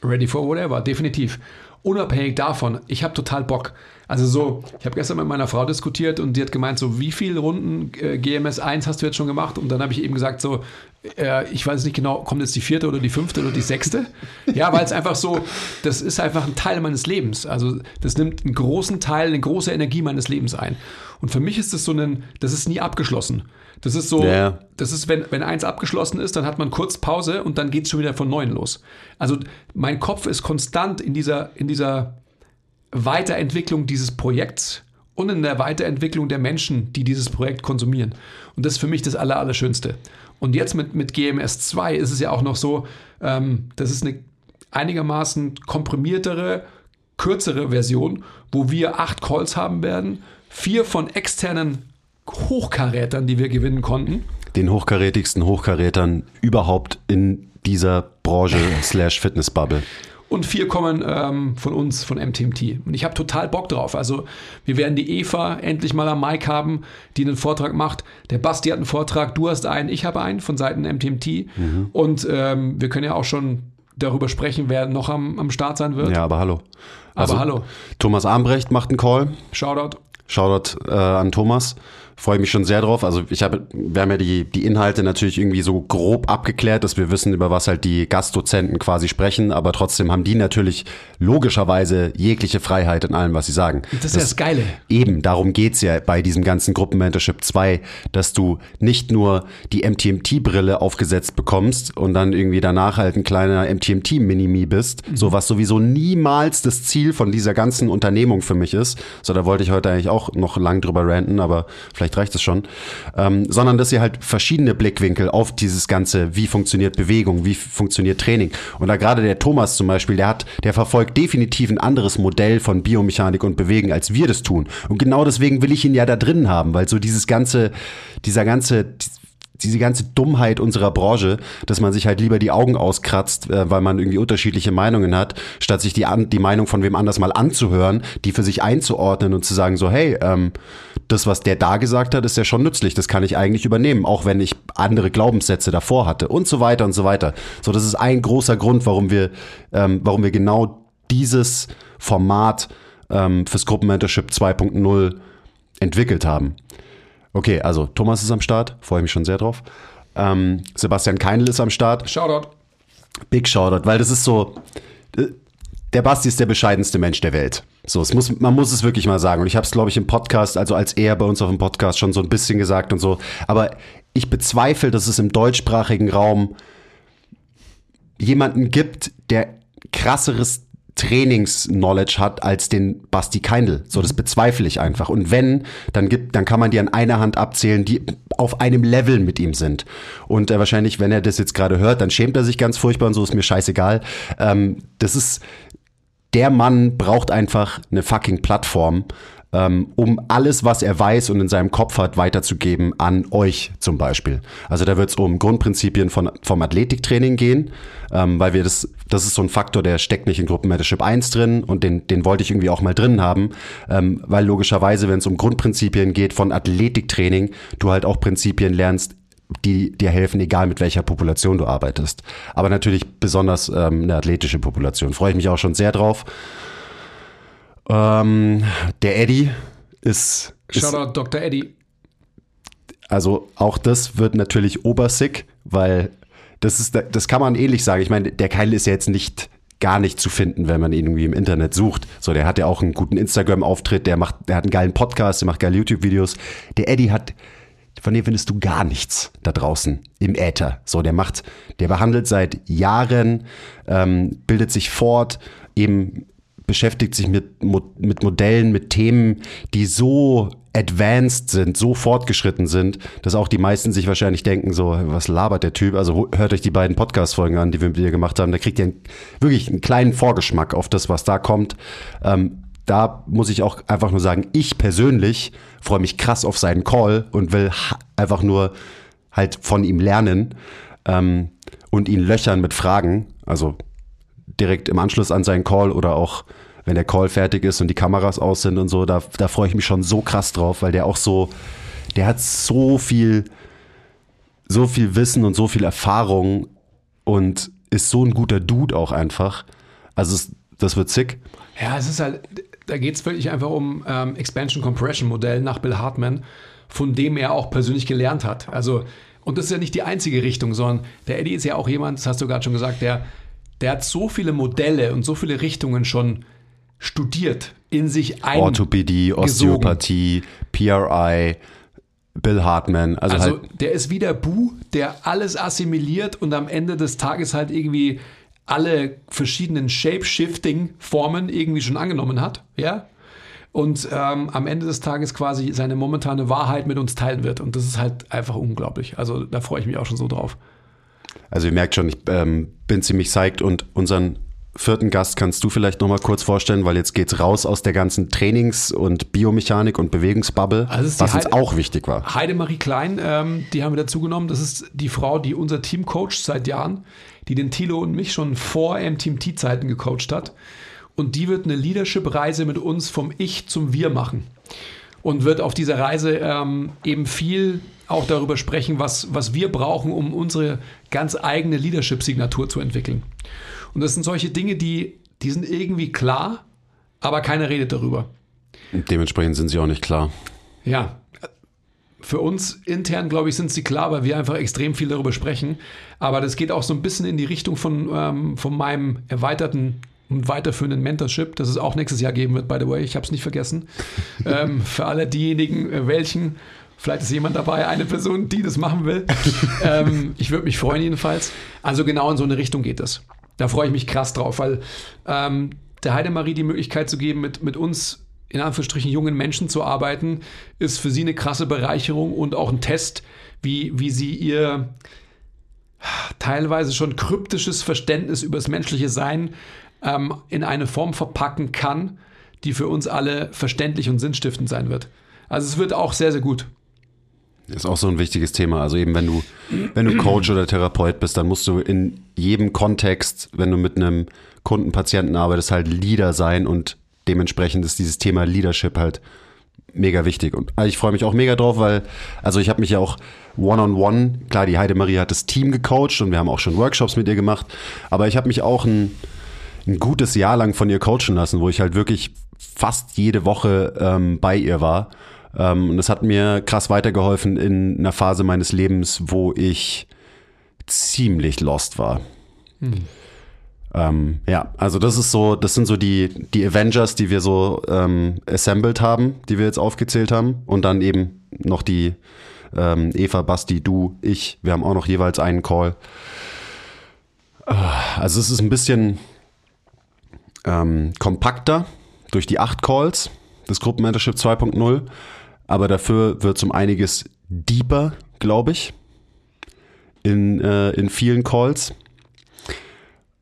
Ready for whatever, definitiv. Unabhängig davon, ich habe total Bock. Also so, ich habe gestern mit meiner Frau diskutiert und die hat gemeint, so wie viele Runden äh, GMS 1 hast du jetzt schon gemacht? Und dann habe ich eben gesagt, so, äh, ich weiß nicht genau, kommt jetzt die vierte oder die fünfte oder die sechste? Ja, weil es einfach so, das ist einfach ein Teil meines Lebens. Also das nimmt einen großen Teil, eine große Energie meines Lebens ein. Und für mich ist das so ein, das ist nie abgeschlossen. Das ist so, Ja. das ist, wenn, wenn eins abgeschlossen ist, dann hat man kurz Pause und dann geht es schon wieder von neuem los. Also mein Kopf ist konstant in dieser, in dieser Weiterentwicklung dieses Projekts und in der Weiterentwicklung der Menschen, die dieses Projekt konsumieren. Und das ist für mich das Aller, Allerschönste. Und jetzt mit, mit GMS 2 ist es ja auch noch so, ähm, das ist eine einigermaßen komprimiertere, kürzere Version, wo wir acht Calls haben werden, vier von externen Hochkarätern, die wir gewinnen konnten. Den hochkarätigsten Hochkarätern überhaupt in dieser Branche slash Fitnessbubble. Und vier kommen ähm, von uns, von MTMT. Und ich habe total Bock drauf. Also wir werden die Eva endlich mal am Mic haben, die einen Vortrag macht. Der Basti hat einen Vortrag, du hast einen, ich habe einen von Seiten MTMT. Und ähm, wir können ja auch schon darüber sprechen, wer noch am, am Start sein wird. Ja, aber hallo. Aber hallo, Thomas Armbrecht macht einen Call. Shoutout. Shoutout äh, an Thomas. Freue mich schon sehr drauf. Also ich habe, wir haben ja die, die Inhalte natürlich irgendwie so grob abgeklärt, dass wir wissen, über was halt die Gastdozenten quasi sprechen, aber trotzdem haben die natürlich logischerweise jegliche Freiheit in allem, was sie sagen. Das ist ja das Geile. Eben, darum geht's ja bei diesem ganzen Gruppenmentorship 2, dass du nicht nur die MTMT-Brille aufgesetzt bekommst und dann irgendwie danach halt ein kleiner MTMT-Minimi bist, so was sowieso niemals das Ziel von dieser ganzen Unternehmung für mich ist. So, da wollte ich heute eigentlich auch noch lang drüber ranten, aber vielleicht reicht es schon. Ähm, sondern dass ihr halt verschiedene Blickwinkel auf dieses ganze, wie funktioniert Bewegung, wie funktioniert Training. Und da gerade der Thomas zum Beispiel, der hat, der verfolgt definitiv ein anderes Modell von Biomechanik und Bewegen, als wir das tun. Und genau deswegen will ich ihn ja da drin haben, weil so dieses ganze, dieser ganze, diese ganze Dummheit unserer Branche, dass man sich halt lieber die Augen auskratzt, äh, weil man irgendwie unterschiedliche Meinungen hat, statt sich die, an, die Meinung von wem anders mal anzuhören, die für sich einzuordnen und zu sagen so, hey, ähm, das, was der da gesagt hat, ist ja schon nützlich, das kann ich eigentlich übernehmen, auch wenn ich andere Glaubenssätze davor hatte und so weiter und so weiter. So, das ist ein großer Grund, warum wir, ähm, warum wir genau dieses Format ähm, fürs Gruppenmentorship 2.0 entwickelt haben. Okay, also Thomas ist am Start, freue mich schon sehr drauf. Ähm, Sebastian Keinl ist am Start. Shoutout. Big Shoutout, weil das ist so, äh, der Basti ist der bescheidenste Mensch der Welt. So, es muss, man muss es wirklich mal sagen. Und ich habe es, glaube ich, im Podcast, also als er bei uns auf dem Podcast schon so ein bisschen gesagt und so. Aber ich bezweifle, dass es im deutschsprachigen Raum jemanden gibt, der krasseres Trainings-Knowledge hat als den Basti Keindl. So, das bezweifle ich einfach. Und wenn, dann gibt, dann kann man die an einer Hand abzählen, die auf einem Level mit ihm sind. Und äh, wahrscheinlich, wenn er das jetzt gerade hört, dann schämt er sich ganz furchtbar und so ist mir scheißegal. Ähm, das ist, der Mann braucht einfach eine fucking Plattform, ähm, um alles, was er weiß und in seinem Kopf hat, weiterzugeben an euch zum Beispiel. Also da wird es um Grundprinzipien von, vom Athletiktraining gehen, ähm, weil wir das, das ist so ein Faktor, der steckt nicht in Gruppenmentorship 1 drin und den, den wollte ich irgendwie auch mal drin haben, ähm, weil logischerweise, wenn es um Grundprinzipien geht von Athletiktraining, du halt auch Prinzipien lernst, die dir helfen, egal mit welcher Population du arbeitest. Aber natürlich besonders ähm, eine athletische Population. Freue ich mich auch schon sehr drauf. Ähm, der Eddie ist, ist Shoutout Dr. Eddie. also auch das wird natürlich obersick, weil das ist, das kann man ähnlich sagen. Ich meine, der Keil ist ja jetzt nicht gar nicht zu finden, wenn man ihn irgendwie im Internet sucht. So, der hat ja auch einen guten Instagram-Auftritt, der macht, der hat einen geilen Podcast, der macht geile YouTube-Videos. Der Eddie hat, von dem findest du gar nichts da draußen im Äther. So, der macht, der behandelt seit Jahren, ähm, bildet sich fort, eben beschäftigt sich mit, mit Modellen, mit Themen, die so advanced sind, so fortgeschritten sind, dass auch die meisten sich wahrscheinlich denken, so, was labert der Typ? Also hört euch die beiden Podcast-Folgen an, die wir mit dir gemacht haben. Da kriegt ihr einen, wirklich einen kleinen Vorgeschmack auf das, was da kommt. Ähm, da muss ich auch einfach nur sagen, ich persönlich freue mich krass auf seinen Call und will einfach nur halt von ihm lernen ähm, und ihn löchern mit Fragen. Also direkt im Anschluss an seinen Call oder auch wenn der Call fertig ist und die Kameras aus sind und so, da, da freue ich mich schon so krass drauf, weil der auch so, der hat so viel, so viel Wissen und so viel Erfahrung und ist so ein guter Dude auch einfach. Also es, das wird sick. Ja, es ist halt, da geht es wirklich einfach um ähm, Expansion Compression Modell nach Bill Hartman, von dem er auch persönlich gelernt hat. Also, und das ist ja nicht die einzige Richtung, sondern der Eddie ist ja auch jemand, das hast du gerade schon gesagt, der, der hat so viele Modelle und so viele Richtungen schon studiert, in sich ein. Orthopädie, Osteopathie, PRI, Bill Hartman. Also, also halt der ist wie der Bu, der alles assimiliert und am Ende des Tages halt irgendwie alle verschiedenen Shape-Shifting-Formen irgendwie schon angenommen hat, ja. Und ähm, am Ende des Tages quasi seine momentane Wahrheit mit uns teilen wird. Und das ist halt einfach unglaublich. Also da freue ich mich auch schon so drauf. Also ihr merkt schon, ich ähm, bin ziemlich psyched und unseren vierten Gast kannst du vielleicht noch mal kurz vorstellen, weil jetzt geht's raus aus der ganzen Trainings- und Biomechanik und Bewegungsbubble, also was uns auch wichtig war. Heidemarie Klein, ähm, die haben wir dazu genommen. Das ist die Frau, die unser Team coacht seit Jahren, die den Thilo und mich schon vor MTMT-Zeiten gecoacht hat. Und die wird eine Leadership-Reise mit uns vom Ich zum Wir machen. Und wird auf dieser Reise ähm, eben viel auch darüber sprechen, was, was wir brauchen, um unsere ganz eigene Leadership-Signatur zu entwickeln. Und das sind solche Dinge, die, die sind irgendwie klar, aber keiner redet darüber. Dementsprechend sind sie auch nicht klar. Ja, für uns intern, glaube ich, sind sie klar, weil wir einfach extrem viel darüber sprechen. Aber das geht auch so ein bisschen in die Richtung von, ähm, von meinem erweiterten und weiterführenden Mentorship, das es auch nächstes Jahr geben wird, by the way. Ich habe es nicht vergessen. ähm, für alle diejenigen, äh, welchen, vielleicht ist jemand dabei, eine Person, die das machen will. ähm, ich würde mich freuen jedenfalls. Also genau in so eine Richtung geht es. Da freue ich mich krass drauf, weil ähm, der Heidemarie die Möglichkeit zu geben, mit, mit uns in Anführungsstrichen jungen Menschen zu arbeiten, ist für sie eine krasse Bereicherung und auch ein Test, wie, wie sie ihr teilweise schon kryptisches Verständnis über das menschliche Sein ähm, in eine Form verpacken kann, die für uns alle verständlich und sinnstiftend sein wird. Also es wird auch sehr, sehr gut. Ist auch so ein wichtiges Thema. Also eben, wenn du, wenn du Coach oder Therapeut bist, dann musst du in jedem Kontext, wenn du mit einem Kunden, Patienten arbeitest, halt Leader sein und dementsprechend ist dieses Thema Leadership halt mega wichtig. Und also ich freue mich auch mega drauf, weil, also ich habe mich ja auch one-on-one, -on -one, klar, die Heidemarie hat das Team gecoacht und wir haben auch schon Workshops mit ihr gemacht, aber ich habe mich auch ein, ein gutes Jahr lang von ihr coachen lassen, wo ich halt wirklich fast jede Woche ähm, bei ihr war. Ähm, und das hat mir krass weitergeholfen in einer Phase meines Lebens, wo ich ziemlich lost war. Hm. Ähm, ja, also das ist so, das sind so die, die Avengers, die wir so ähm, assembled haben, die wir jetzt aufgezählt haben. Und dann eben noch die ähm, Eva, Basti, du, ich. Wir haben auch noch jeweils einen Call. Ah, also es ist ein bisschen ähm, kompakter durch die acht Calls des Gruppenmentorship 2.0, aber dafür wird es um einiges deeper, glaube ich, in, äh, in vielen Calls.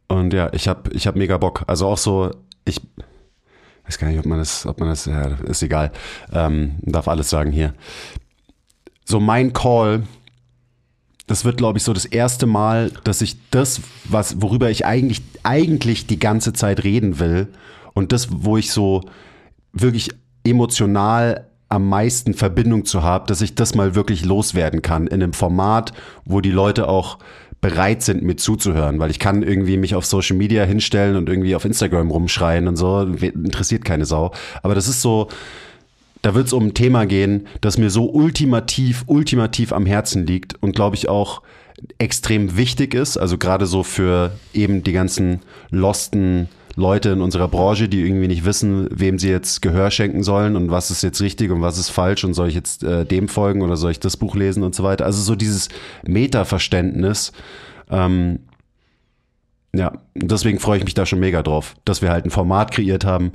Und ja, ich habe ich hab mega Bock. Also auch so, ich weiß gar nicht, ob man das, ob man das, ja, ist egal. Ähm, darf alles sagen hier. So mein Call, das wird, glaube ich, so das erste Mal, dass ich das, was, worüber ich eigentlich, eigentlich die ganze Zeit reden will und das, wo ich so wirklich emotional am meisten Verbindung zu habe, dass ich das mal wirklich loswerden kann in einem Format, wo die Leute auch bereit sind, mir zuzuhören, weil ich kann irgendwie mich auf Social Media hinstellen und irgendwie auf Instagram rumschreien und so, interessiert keine Sau. Aber das ist so, da wird es um ein Thema gehen, das mir so ultimativ, ultimativ am Herzen liegt und glaube ich auch extrem wichtig ist, also gerade so für eben die ganzen losten Leute in unserer Branche, die irgendwie nicht wissen, wem sie jetzt Gehör schenken sollen und was ist jetzt richtig und was ist falsch und soll ich jetzt äh, dem folgen oder soll ich das Buch lesen und so weiter. Also so dieses Meta-Verständnis. Ähm, ja, deswegen freue ich mich da schon mega drauf, dass wir halt ein Format kreiert haben,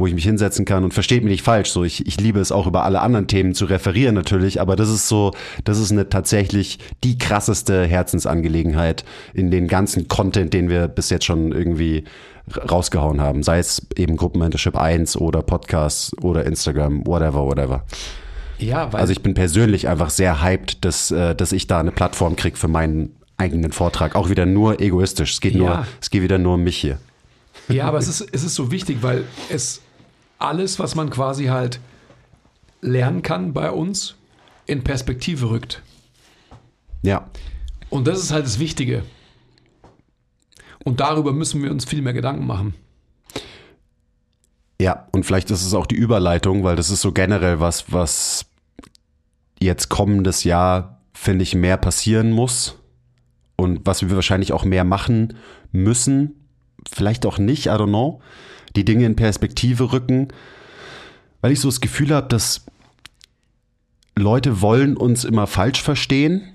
wo ich mich hinsetzen kann und versteht mich nicht falsch. So, ich, ich liebe es auch über alle anderen Themen zu referieren natürlich, aber das ist so, das ist eine tatsächlich die krasseste Herzensangelegenheit in den ganzen Content, den wir bis jetzt schon irgendwie rausgehauen haben. Sei es eben Gruppenmentorship 1 oder Podcasts oder Instagram, whatever, whatever. Ja, weil Also ich bin persönlich einfach sehr hyped, dass, äh, dass ich da eine Plattform kriege für meinen eigenen Vortrag. Auch wieder nur egoistisch. Es geht, Ja. nur, es geht wieder nur um mich hier. Ja, aber es ist, es ist so wichtig, weil es alles, was man quasi halt lernen kann bei uns, in Perspektive rückt. Ja, Und das ist halt das Wichtige. Und darüber müssen wir uns viel mehr Gedanken machen. Ja, und vielleicht ist es auch die Überleitung, weil das ist so generell was, was jetzt kommendes Jahr, finde ich, mehr passieren muss und was wir wahrscheinlich auch mehr machen müssen. Vielleicht auch nicht, I don't know. Die Dinge in Perspektive rücken, weil ich so das Gefühl habe, dass Leute wollen uns immer falsch verstehen.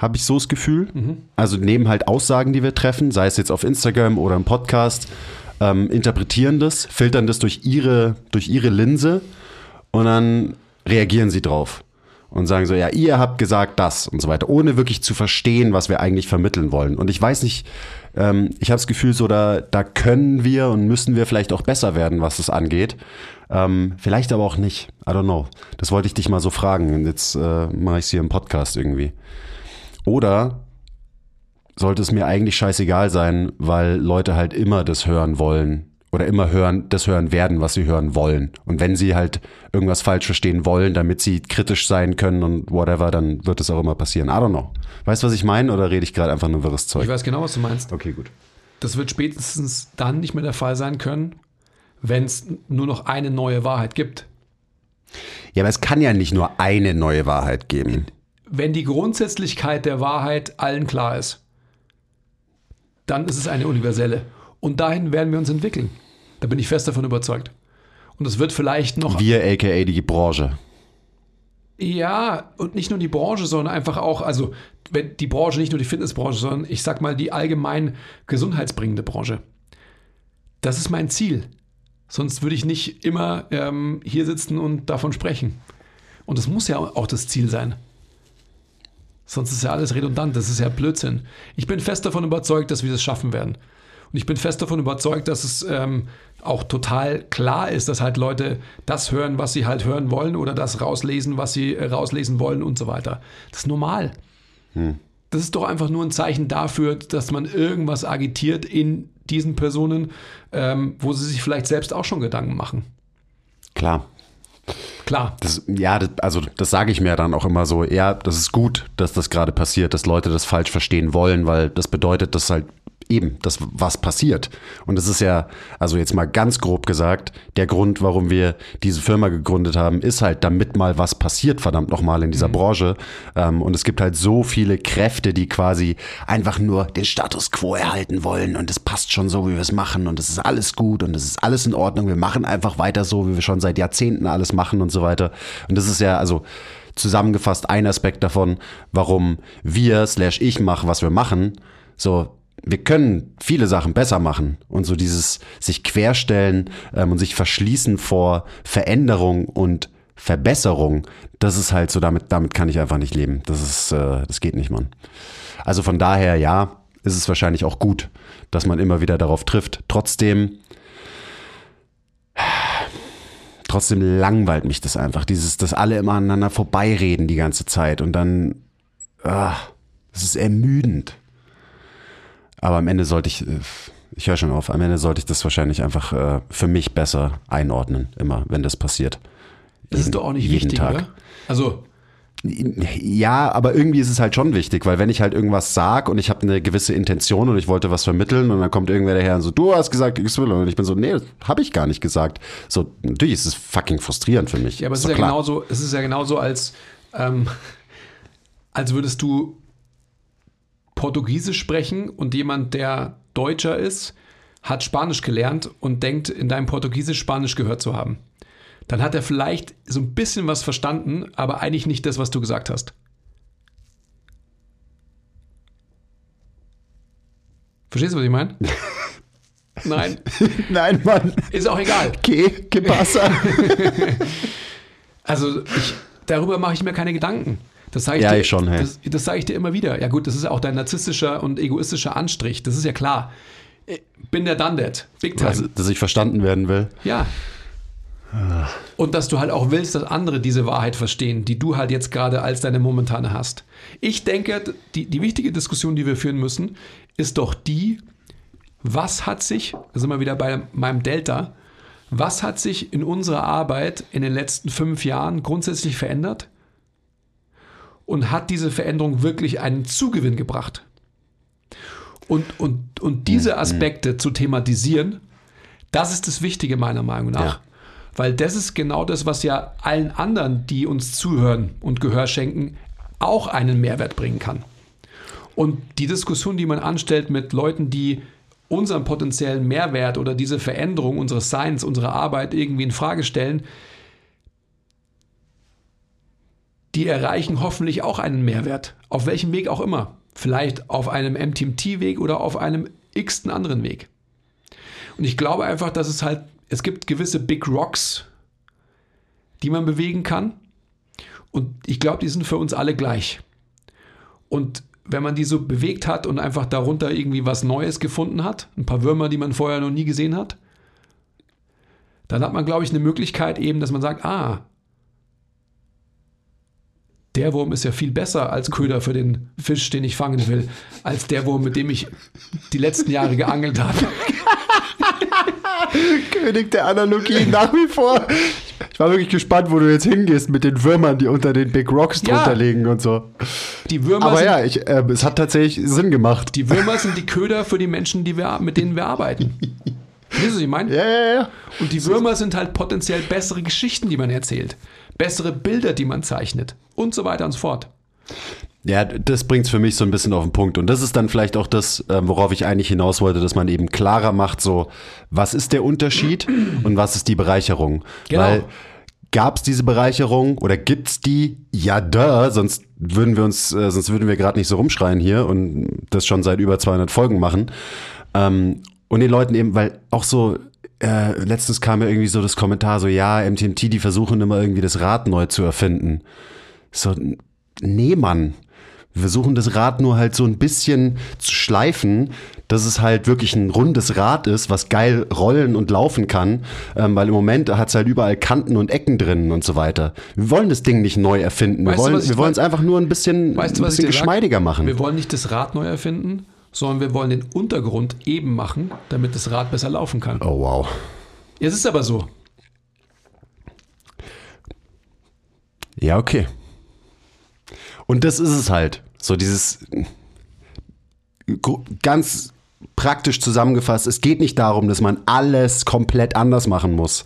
Habe ich so das Gefühl. Also nehmen halt Aussagen, die wir treffen, sei es jetzt auf Instagram oder im Podcast, ähm, interpretieren das, filtern das durch ihre, durch ihre Linse und dann reagieren sie drauf und sagen so, ja, ihr habt gesagt das und so weiter, ohne wirklich zu verstehen, was wir eigentlich vermitteln wollen. Und ich weiß nicht, ähm, ich habe das Gefühl, so da, da können wir und müssen wir vielleicht auch besser werden, was das angeht. Ähm, vielleicht aber auch nicht. I don't know. Das wollte ich dich mal so fragen. Und jetzt äh, mache ich es hier im Podcast irgendwie. Oder sollte es mir eigentlich scheißegal sein, weil Leute halt immer das hören wollen oder immer hören, das hören werden, was sie hören wollen. Und wenn sie halt irgendwas falsch verstehen wollen, damit sie kritisch sein können und whatever, dann wird es auch immer passieren. I don't know. Weißt du, was ich meine oder rede ich gerade einfach nur wirres Zeug? Ich weiß genau, was du meinst. Okay, gut. Das wird spätestens dann nicht mehr der Fall sein können, wenn es nur noch eine neue Wahrheit gibt. Ja, aber es kann ja nicht nur eine neue Wahrheit geben. Wenn die Grundsätzlichkeit der Wahrheit allen klar ist, dann ist es eine universelle. Und dahin werden wir uns entwickeln. Da bin ich fest davon überzeugt. Und es wird vielleicht noch Wir, aka die Branche. Ja, und nicht nur die Branche, sondern einfach auch, also wenn die Branche, nicht nur die Fitnessbranche, sondern ich sag mal die allgemein gesundheitsbringende Branche. Das ist mein Ziel. Sonst würde ich nicht immer ähm, hier sitzen und davon sprechen. Und das muss ja auch das Ziel sein. Sonst ist ja alles redundant, das ist ja Blödsinn. Ich bin fest davon überzeugt, dass wir das schaffen werden. Und ich bin fest davon überzeugt, dass es ähm, auch total klar ist, dass halt Leute das hören, was sie halt hören wollen oder das rauslesen, was sie äh, rauslesen wollen und so weiter. Das ist normal. Das ist doch einfach nur ein Zeichen dafür, dass man irgendwas agitiert in diesen Personen, ähm, wo sie sich vielleicht selbst auch schon Gedanken machen. Klar. Klar. Das, ja, das, also das sage ich mir dann auch immer so, ja, das ist gut, dass das gerade passiert, dass Leute das falsch verstehen wollen, weil das bedeutet, dass halt eben das was passiert. Und das ist ja, also jetzt mal ganz grob gesagt, der Grund, warum wir diese Firma gegründet haben, ist halt, damit mal was passiert, verdammt nochmal in dieser Branche. Ähm, und es gibt halt so viele Kräfte, die quasi einfach nur den Status quo erhalten wollen und es passt schon so, wie wir es machen und es ist alles gut und es ist alles in Ordnung. Wir machen einfach weiter so, wie wir schon seit Jahrzehnten alles machen und so weiter. Und das ist ja, also zusammengefasst ein Aspekt davon, warum wir slash ich mache, was wir machen. So, wir können viele Sachen besser machen und so dieses sich querstellen ähm, und sich verschließen vor Veränderung und Verbesserung, das ist halt so, damit, damit kann ich einfach nicht leben. Das ist, äh, das geht nicht, Mann. Also von daher, ja, ist es wahrscheinlich auch gut, dass man immer wieder darauf trifft. Trotzdem, trotzdem langweilt mich das einfach, dieses, dass alle immer aneinander vorbeireden die ganze Zeit und dann, ah, das ist ermüdend. Aber am Ende sollte ich, äh, ich höre schon auf, am Ende sollte ich das wahrscheinlich einfach äh, für mich besser einordnen, immer, wenn das passiert. Das ist doch auch nicht Jeden wichtig, Tag. oder? Also, Ja, aber irgendwie ist es halt schon wichtig, weil wenn ich halt irgendwas sag und ich habe eine gewisse Intention und ich wollte was vermitteln und dann kommt irgendwer daher und so, du hast gesagt XY und ich bin so, nee, habe ich gar nicht gesagt. So, natürlich ist es fucking frustrierend für mich. Ja, aber es ist, ja klar. genauso, es ist ja genauso, als, ähm, als würdest du Portugiesisch sprechen und jemand, der Deutscher ist, hat Spanisch gelernt und denkt, in deinem Portugiesisch Spanisch gehört zu haben. Dann hat er vielleicht so ein bisschen was verstanden, aber eigentlich nicht das, was du gesagt hast. Verstehst du, was ich meine? Nein, Nein, Mann. ist auch egal. Que, que pasa? Also ich, darüber mache ich mir keine Gedanken. Das sage ich, Ja, dir, ich schon, hey. das, das sage ich dir immer wieder. Ja gut, das ist auch dein narzisstischer und egoistischer Anstrich. Das ist ja klar. bin der that. Big time. Also, dass ich verstanden werden will. Ja. Und dass du halt auch willst, dass andere diese Wahrheit verstehen, die du halt jetzt gerade als deine momentane hast. Ich denke, die, die wichtige Diskussion, die wir führen müssen, ist doch die, was hat sich, da sind wir wieder bei meinem Delta, was hat sich in unserer Arbeit in den letzten fünf Jahren grundsätzlich verändert? Und hat diese Veränderung wirklich einen Zugewinn gebracht? Und, und, und diese Aspekte zu thematisieren, das ist das Wichtige meiner Meinung nach. Ja. Weil das ist genau das, was ja allen anderen, die uns zuhören und Gehör schenken, auch einen Mehrwert bringen kann. Und die Diskussion, die man anstellt mit Leuten, die unseren potenziellen Mehrwert oder diese Veränderung unseres Seins, unserer Arbeit irgendwie in Frage stellen, die erreichen hoffentlich auch einen Mehrwert. Auf welchem Weg auch immer. Vielleicht auf einem MTMT-Weg oder auf einem x-ten anderen Weg. Und ich glaube einfach, dass es halt, es gibt gewisse Big Rocks, die man bewegen kann. Und ich glaube, die sind für uns alle gleich. Und wenn man die so bewegt hat und einfach darunter irgendwie was Neues gefunden hat, ein paar Würmer, die man vorher noch nie gesehen hat, dann hat man, glaube ich, eine Möglichkeit eben, dass man sagt, ah, der Wurm ist ja viel besser als Köder für den Fisch, den ich fangen will, als der Wurm, mit dem ich die letzten Jahre geangelt habe. König der Analogie nach wie vor. Ich war wirklich gespannt, wo du jetzt hingehst mit den Würmern, die unter den Big Rocks Ja. drunter liegen und so. Die Würmer, Aber sind, ja, ich, äh, es hat tatsächlich Sinn gemacht. die Würmer sind die Köder für die Menschen, die wir, mit denen wir arbeiten. Weißt du, was ich meine? Ja, ja, ja. Und die Würmer sind halt potenziell bessere Geschichten, die man erzählt, bessere Bilder, die man zeichnet und so weiter und so fort. Ja, das bringt's für mich so ein bisschen auf den Punkt. Und das ist dann vielleicht auch das, ähm, worauf ich eigentlich hinaus wollte, dass man eben klarer macht, so, was ist der Unterschied und was ist die Bereicherung? Genau. Weil gab's diese Bereicherung oder gibt's die? Ja, da, sonst würden wir uns, äh, sonst würden wir gerade nicht so rumschreien hier und das schon seit über 200 Folgen machen. Ähm, und den Leuten eben, weil auch so, äh, letztens kam ja irgendwie so das Kommentar, so, ja, MTMT, die versuchen immer irgendwie das Rad neu zu erfinden. So, nee, Mann. Wir versuchen das Rad nur halt so ein bisschen zu schleifen, dass es halt wirklich ein rundes Rad ist, was geil rollen und laufen kann, ähm, weil im Moment hat es halt überall Kanten und Ecken drin und so weiter. Wir wollen das Ding nicht neu erfinden. Wir Weißt wir wollen es einfach nur ein bisschen, Weißt du, ein bisschen dir sag? geschmeidiger machen. Wir wollen nicht das Rad neu erfinden, sondern wir wollen den Untergrund eben machen, damit das Rad besser laufen kann. Oh wow. Es ist aber so. Ja, okay. Und das ist es halt. So dieses ganz praktisch zusammengefasst, es geht nicht darum, dass man alles komplett anders machen muss.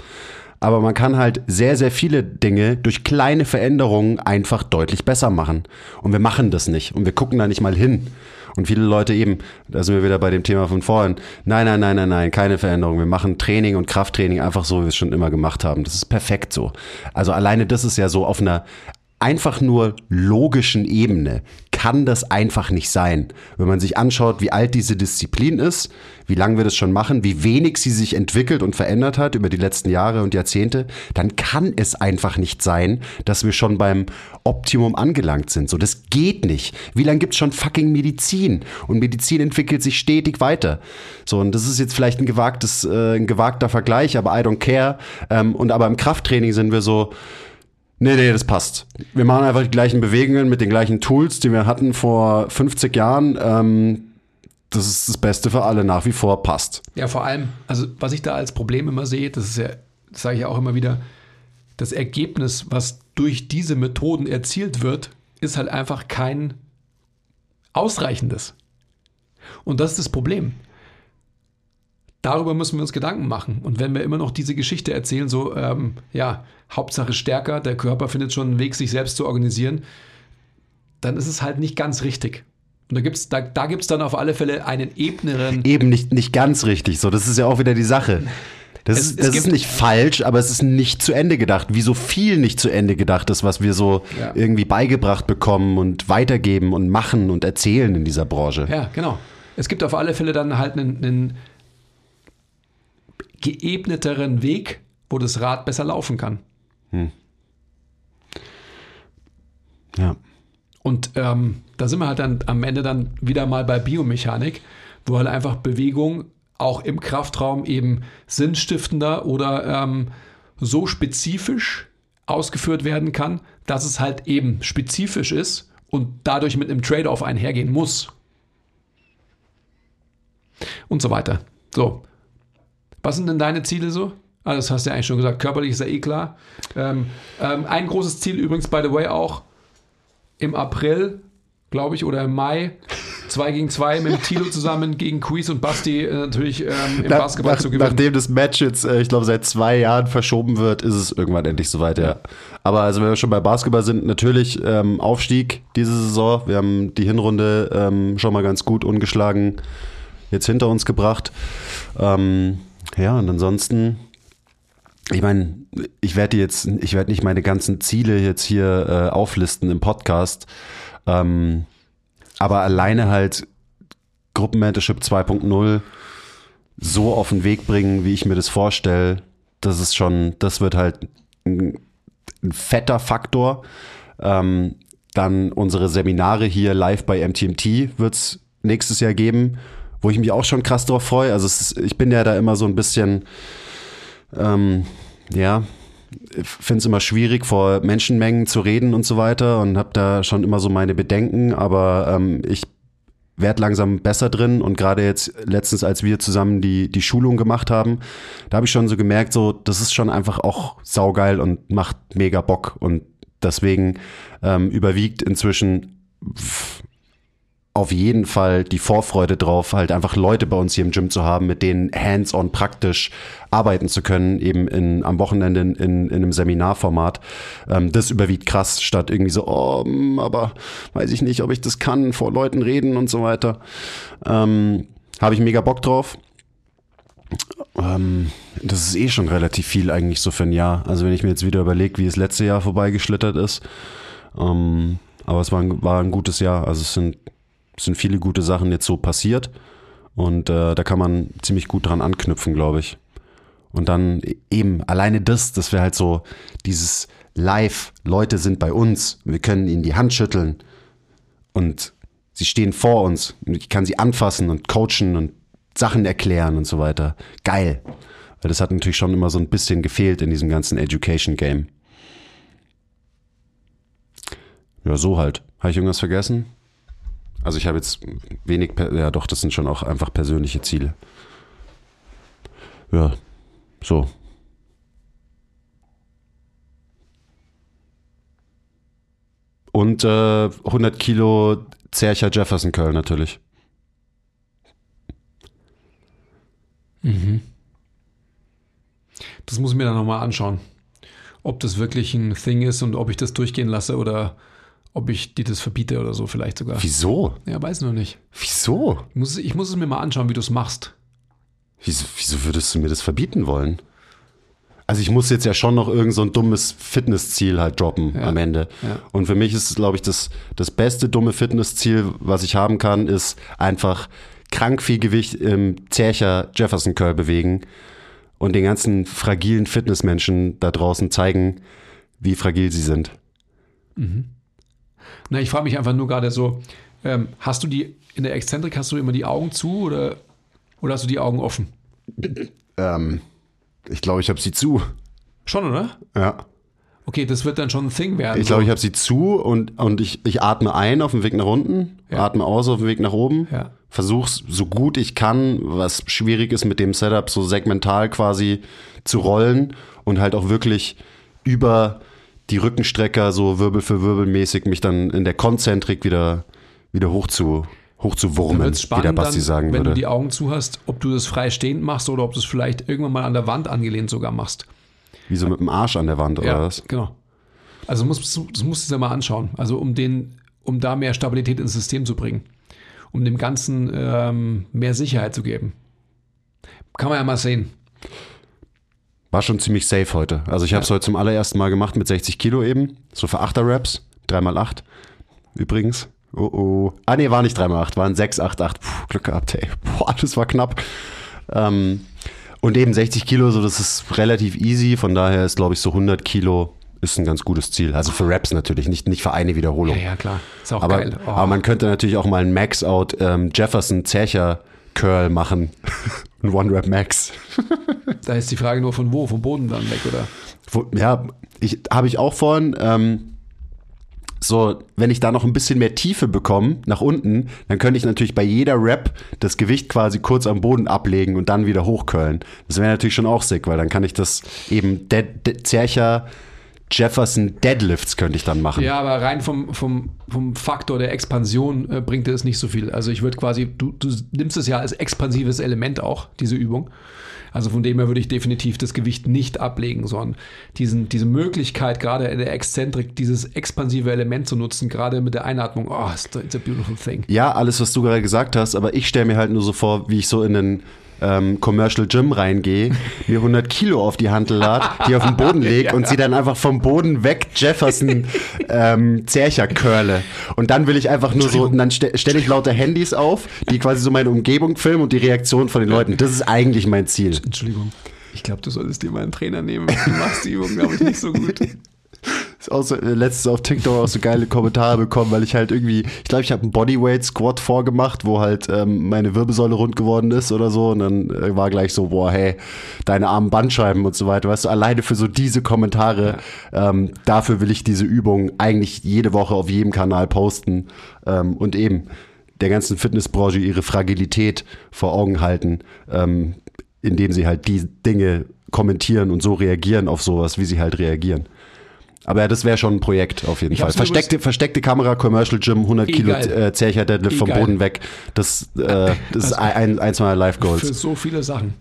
Aber man kann halt sehr, sehr viele Dinge durch kleine Veränderungen einfach deutlich besser machen. Und wir machen das nicht. Und wir gucken da nicht mal hin. Und viele Leute eben, da sind wir wieder bei dem Thema von vorhin, nein, nein, nein, nein, nein, keine Veränderung. Wir machen Training und Krafttraining einfach so, wie wir es schon immer gemacht haben. Das ist perfekt so. Also alleine das ist ja so auf einer einfach nur logischen Ebene kann das einfach nicht sein. Wenn man sich anschaut, wie alt diese Disziplin ist, wie lange wir das schon machen, wie wenig sie sich entwickelt und verändert hat über die letzten Jahre und Jahrzehnte, dann kann es einfach nicht sein, dass wir schon beim Optimum angelangt sind. So, das geht nicht. Wie lange gibt's schon fucking Medizin? Und Medizin entwickelt sich stetig weiter. So, und das ist jetzt vielleicht ein gewagtes, äh, ein gewagter Vergleich, aber I don't care. Ähm, und aber im Krafttraining sind wir so, Nee, nee, das passt. Wir machen einfach die gleichen Bewegungen mit den gleichen Tools, die wir hatten vor 50 Jahren. Ähm, das ist das Beste für alle, nach wie vor passt. Ja, vor allem, also was ich da als Problem immer sehe, das ist ja, das sage ich ja auch immer wieder, das Ergebnis, was durch diese Methoden erzielt wird, ist halt einfach kein ausreichendes. Und das ist das Problem. Darüber müssen wir uns Gedanken machen. Und wenn wir immer noch diese Geschichte erzählen, so, ähm, ja, Hauptsache stärker, der Körper findet schon einen Weg, sich selbst zu organisieren, dann ist es halt nicht ganz richtig. Und da gibt es da, da gibt's dann auf alle Fälle einen ebneren Eben nicht, nicht ganz richtig. So, das ist ja auch wieder die Sache. Das, Es- ist, das ist nicht falsch, aber es ist nicht zu Ende gedacht. Wie so viel nicht zu Ende gedacht ist, was wir so Ja. irgendwie beigebracht bekommen und weitergeben und machen und erzählen in dieser Branche. Ja, genau. Es gibt auf alle Fälle dann halt einen, einen geebneteren Weg, wo das Rad besser laufen kann. Ja. Und ähm, da sind wir halt dann am Ende dann wieder mal bei Biomechanik, wo halt einfach Bewegung auch im Kraftraum eben sinnstiftender oder ähm, so spezifisch ausgeführt werden kann, dass es halt eben spezifisch ist und dadurch mit einem Trade-off einhergehen muss. Und so weiter. So. Was sind denn deine Ziele so? Ah, das hast du ja eigentlich schon gesagt. Körperlich ist ja eh klar. Ähm, ähm, ein großes Ziel übrigens, by the way, auch im April, glaube ich, oder im Mai. 2 gegen 2 mit Tilo zusammen gegen Quiz und Basti äh, natürlich ähm, im Nach, Basketball nach, zu gewinnen. nachdem das Match jetzt, äh, ich glaube, seit zwei Jahren verschoben wird, ist es irgendwann endlich soweit, ja. Aber also, wenn wir schon bei Basketball sind, natürlich ähm, Aufstieg diese Saison. Wir haben die Hinrunde ähm, schon mal ganz gut ungeschlagen jetzt hinter uns gebracht. Ähm, ja, und ansonsten, ich meine, ich werde jetzt, ich werde nicht meine ganzen Ziele jetzt hier äh, auflisten im Podcast. Ähm, aber alleine halt Gruppenmentorship 2.0 so auf den Weg bringen, wie ich mir das vorstelle, das ist schon, das wird halt ein, ein fetter Faktor. Ähm, dann unsere Seminare hier live bei MTMT wird es nächstes Jahr geben, wo ich mich auch schon krass drauf freue. Also ist, ich bin ja da immer so ein bisschen, ähm, ja, finde es immer schwierig, vor Menschenmengen zu reden und so weiter und habe da schon immer so meine Bedenken, aber ähm, ich werde langsam besser drin und gerade jetzt letztens, als wir zusammen die, die Schulung gemacht haben, da habe ich schon so gemerkt, so, das ist schon einfach auch saugeil und macht mega Bock und deswegen ähm, überwiegt inzwischen auf jeden Fall die Vorfreude drauf, halt einfach Leute bei uns hier im Gym zu haben, mit denen hands-on praktisch arbeiten zu können, eben in, am Wochenende in, in, in einem Seminarformat. Ähm, das überwiegt krass, statt irgendwie so, oh, aber weiß ich nicht, ob ich das kann, vor Leuten reden und so weiter. Ähm, Habe ich mega Bock drauf. Ähm, das ist eh schon relativ viel eigentlich so für ein Jahr. Also wenn ich mir jetzt wieder überlege, wie das letzte Jahr vorbeigeschlittert ist. Ähm, aber es war ein, war ein gutes Jahr. Also es sind es sind viele gute Sachen jetzt so passiert und äh, da kann man ziemlich gut dran anknüpfen, glaube ich. Und dann eben alleine das, dass wir halt so dieses Live, Leute sind bei uns, wir können ihnen die Hand schütteln und sie stehen vor uns und ich kann sie anfassen und coachen und Sachen erklären und so weiter. Geil. Weil das hat natürlich schon immer so ein bisschen gefehlt in diesem ganzen Education Game. Ja, so halt. Habe ich irgendwas vergessen? Also ich habe jetzt wenig, ja doch, das sind schon auch einfach persönliche Ziele. Ja, so. Und äh, 100 Kilo Zercher Jefferson Curl natürlich. Das muss ich mir dann nochmal anschauen. Ob das wirklich ein Thing ist und ob ich das durchgehen lasse oder ob ich dir das verbiete oder so vielleicht sogar. Wieso? Ja, weiß noch nicht. Wieso? Ich muss, ich muss es mir mal anschauen, wie du es machst. Wieso, wieso würdest du mir das verbieten wollen? Also ich muss jetzt ja schon noch irgend so ein dummes Fitnessziel halt droppen Ja, am Ende. ja. Und für mich ist, glaube ich, das, das beste dumme Fitnessziel, was ich haben kann, ist einfach krank viel Gewicht im Zercher Jefferson Curl bewegen und den ganzen fragilen Fitnessmenschen da draußen zeigen, wie fragil sie sind. Na, ich frage mich einfach nur gerade so, ähm, hast du die, in der Exzentrik hast du immer die Augen zu oder, oder hast du die Augen offen? Ähm, ich glaube, ich habe sie zu. Schon, oder? Ja. Okay, das wird dann schon ein Thing werden. Ich glaube, ich habe sie zu und, und ich, ich atme ein auf dem Weg nach unten, Ja. atme aus auf dem Weg nach oben, Ja. versuch's so gut ich kann, was schwierig ist mit dem Setup, so segmental quasi zu rollen und halt auch wirklich über die Rückenstrecker so Wirbel für Wirbel mäßig mich dann in der Konzentrik wieder, wieder hoch zu, hoch zu wurmen, wird's wie der spannend, Basti dann, sagen wenn würde. du die Augen zu hast, ob du das frei stehend machst oder ob du es vielleicht irgendwann mal an der Wand angelehnt sogar machst. Wie so mit dem Arsch an der Wand oder was? genau. Also musst, du- das musst du dir mal anschauen. Also um den, um da mehr Stabilität ins System zu bringen. Um dem Ganzen ähm, mehr Sicherheit zu geben. Kann man ja mal sehen. War schon ziemlich safe heute. Also ich habe es heute zum allerersten Mal gemacht mit 60 Kilo eben. So für 8er Raps. 3x8 übrigens. Oh oh. Ah nee, war nicht 3x8, waren 6, 8, 8. Puh, Glück gehabt, ey. Boah, das war knapp. Ähm, und eben 60 Kilo, so das ist relativ easy. Von daher ist, glaube ich, so 100 Kilo ist ein ganz gutes Ziel. Also für Raps natürlich, nicht, nicht für eine Wiederholung. Ja, ja, klar. Ist auch aber, geil. Oh. aber man könnte natürlich auch mal einen Max-Out ähm, Jefferson Zercher Curl machen. Ein One-Rap Max. Da ist die Frage nur von wo, vom Boden dann weg, oder? Wo, ja, ich, habe ich auch vorhin, ähm, so, wenn ich da noch ein bisschen mehr Tiefe bekomme, nach unten, dann könnte ich natürlich bei jeder Rap das Gewicht quasi kurz am Boden ablegen und dann wieder hochköllen. Das wäre natürlich schon auch sick, weil dann kann ich das eben De De Zercher Jefferson Deadlifts könnte ich dann machen. Ja, aber rein vom, vom, vom Faktor der Expansion äh, bringt es nicht so viel. Also ich würde quasi, du, du nimmst es ja als expansives Element auch, diese Übung. Also von dem her würde ich definitiv das Gewicht nicht ablegen, sondern diesen, diese Möglichkeit, gerade in der Exzentrik, dieses expansive Element zu nutzen, gerade mit der Einatmung, oh, it's a beautiful thing. Ja, alles, was du gerade gesagt hast, aber ich stelle mir halt nur so vor, wie ich so in den ähm, Commercial Gym reingehe, mir 100 Kilo auf die Handel lade, die auf den Boden lege ja. und sie dann einfach vom Boden weg Jefferson ähm, Zercher curle. Und dann will ich einfach nur so, und dann ste stelle ich lauter Handys auf, die quasi so meine Umgebung filmen und die Reaktion von den Leuten. Das ist eigentlich mein Ziel. Entschuldigung. Ich glaube, du solltest dir mal einen Trainer nehmen. Du machst die Übung, glaube ich, nicht so gut. So, äh, letztens auf TikTok auch so geile Kommentare bekommen, weil ich halt irgendwie, ich glaube, ich habe einen Bodyweight Squat vorgemacht, wo halt ähm, meine Wirbelsäule rund geworden ist oder so. Und dann äh, war gleich so, boah, hey, deine armen Bandscheiben und so weiter. Weißt du, alleine für so diese Kommentare, ja. ähm, dafür will ich diese Übung eigentlich jede Woche auf jedem Kanal posten. Ähm, und eben der ganzen Fitnessbranche ihre Fragilität vor Augen halten, ähm, indem sie halt die Dinge kommentieren und so reagieren auf sowas, wie sie halt reagieren. Aber ja, das wäre schon ein Projekt auf jeden ich Fall. Versteckte, versteckte Kamera, Commercial Gym, 100 Kilo äh, Zercher Deadlift vom Boden weg. Das, äh, das ist also ein, eins meiner Life Goals. Für so viele Sachen.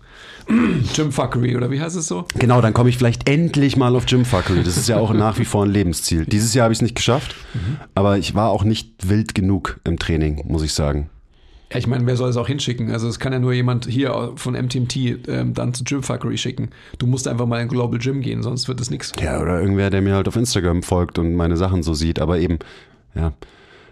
Gymfuckery oder wie heißt es so? Genau, dann komme ich vielleicht endlich mal auf Gymfuckery. Das ist ja auch nach wie vor ein Lebensziel. Dieses Jahr habe ich es nicht geschafft, mhm. aber ich war auch nicht wild genug im Training, muss ich sagen. Ja, ich meine, wer soll es auch hinschicken? Also es kann ja nur jemand hier von MTMT ähm, dann zu Gym Factory schicken. Du musst einfach mal in Global Gym gehen, sonst wird es nichts. Ja, oder irgendwer, der mir halt auf Instagram folgt und meine Sachen so sieht. Aber eben, ja,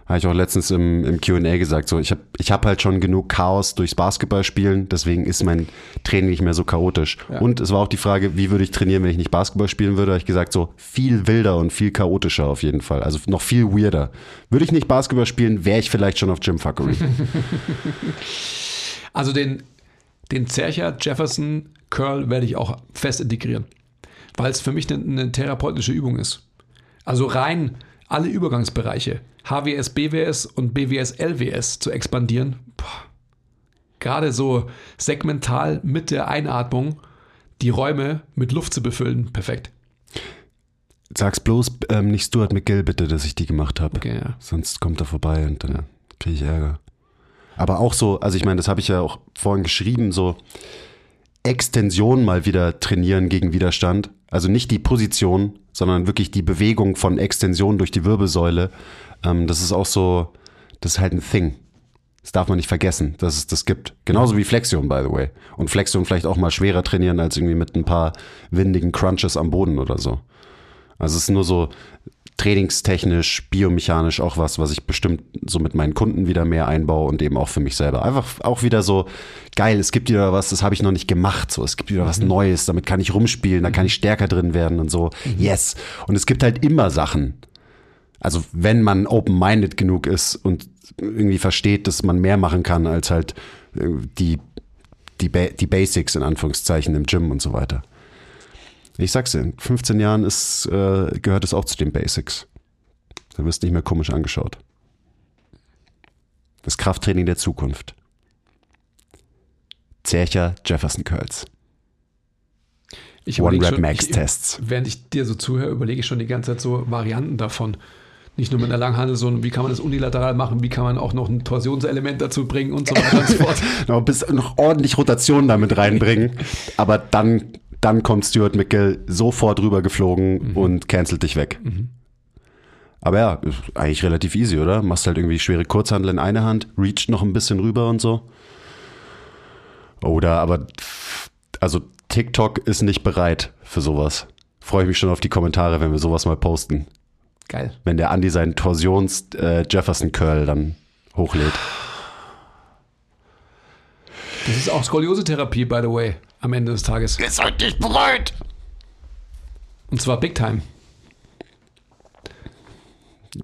habe ich auch letztens im, im QA gesagt, so ich habe ich hab halt schon genug Chaos durchs Basketballspielen, deswegen ist mein Training nicht mehr so chaotisch. Ja. Und es war auch die Frage, wie würde ich trainieren, wenn ich nicht Basketball spielen würde? Habe ich gesagt, so viel wilder und viel chaotischer auf jeden Fall. Also noch viel weirder. Würde ich nicht Basketball spielen, wäre ich vielleicht schon auf Gymfuckery. also den, den Zercher Jefferson Curl werde ich auch fest integrieren, weil es für mich eine, eine therapeutische Übung ist. Also rein alle Übergangsbereiche HWS, BWS und BWS, LWS zu expandieren. Boah. Gerade so segmental mit der Einatmung die Räume mit Luft zu befüllen, perfekt. Sag's bloß ähm, nicht Stuart McGill bitte, dass ich die gemacht habe. Okay, ja. Sonst kommt er vorbei und dann kriege ich Ärger. Aber auch so, also ich meine, das habe ich ja auch vorhin geschrieben, so Extension mal wieder trainieren gegen Widerstand. Also nicht die Position, sondern wirklich die Bewegung von Extension durch die Wirbelsäule ähm, das ist auch so, das ist halt ein Thing. Das darf man nicht vergessen, dass es das gibt. Genauso wie Flexion, by the way. Und Flexion vielleicht auch mal schwerer trainieren als irgendwie mit ein paar windigen Crunches am Boden oder so. Also es ist nur so trainingstechnisch, biomechanisch auch was, was ich bestimmt so mit meinen Kunden wieder mehr einbaue und eben auch für mich selber. Einfach auch wieder so geil, es gibt wieder was, das habe ich noch nicht gemacht, so es gibt wieder was mhm. Neues, damit kann ich rumspielen, da kann ich stärker drin werden und so. Mhm. Yes. Und es gibt halt immer Sachen, also wenn man open-minded genug ist und irgendwie versteht, dass man mehr machen kann als halt äh, die, die, ba die Basics in Anführungszeichen im Gym und so weiter. Ich sag's dir, in 15 Jahren ist, äh, gehört es auch zu den Basics. Da wirst du nicht mehr komisch angeschaut. Das Krafttraining der Zukunft. Zercher Jefferson Curls. One-Rap-Max-Tests. Während ich dir so zuhöre, überlege ich schon die ganze Zeit so Varianten davon nicht nur mit einer Langhandel, sondern wie kann man das unilateral machen, wie kann man auch noch ein Torsionselement dazu bringen und so weiter und so fort. noch, bis, noch ordentlich Rotation damit reinbringen. Aber dann, dann kommt Stuart McGill sofort rüber geflogen mhm. und cancelt dich weg. Mhm. Aber ja, ist eigentlich relativ easy, oder? Machst halt irgendwie schwere Kurzhandel in eine Hand, reach noch ein bisschen rüber und so. Oder aber, also TikTok ist nicht bereit für sowas. Freue ich mich schon auf die Kommentare, wenn wir sowas mal posten. Geil. Wenn der Andi seinen Torsions äh, Jefferson Curl dann hochlädt. Das ist auch Skoliose-Therapie, by the way, am Ende des Tages. Ihr seid nicht bereit! Und zwar Big Time.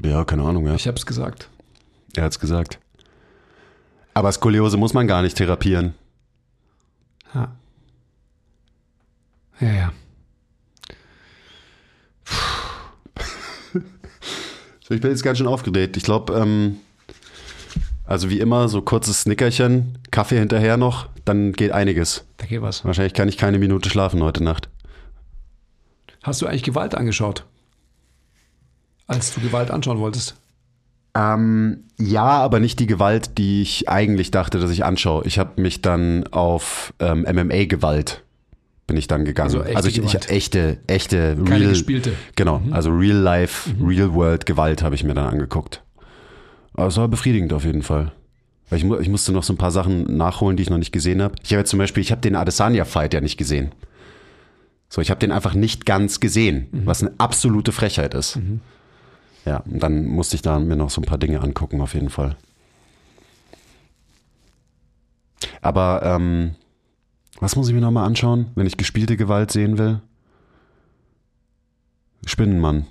Ja, keine Ahnung, ja. Ich hab's gesagt. Er hat's gesagt. Aber Skoliose muss man gar nicht therapieren. Ja. Ja, ja. So, ich bin jetzt ganz schön aufgedreht. Ich glaube, ähm, also wie immer, so kurzes Snickerchen, Kaffee hinterher noch, dann geht einiges. Da geht was. Wahrscheinlich kann ich keine Minute schlafen heute Nacht. Hast du eigentlich Gewalt angeschaut? Als du Gewalt anschauen wolltest? Ähm, ja, aber nicht die Gewalt, die ich eigentlich dachte, dass ich anschaue. Ich habe mich dann auf ähm, MMA-Gewalt bin ich dann gegangen. Also echte ich, ich Gewalt. echte, echte, Keine real, gespielte. Mhm. Genau, also real life, real world Gewalt habe ich mir dann angeguckt. Aber es war befriedigend auf jeden Fall. Weil ich, mu- ich musste noch so ein paar Sachen nachholen, die ich noch nicht gesehen habe. Ich habe zum Beispiel, ich habe den Adesanya-Fight ja nicht gesehen. So, ich habe den einfach nicht ganz gesehen, Mhm. was eine absolute Frechheit ist. Ja, und dann musste ich da mir noch so ein paar Dinge angucken, auf jeden Fall. Aber ähm, was muss ich mir nochmal anschauen, wenn ich gespielte Gewalt sehen will? Spinnenmann.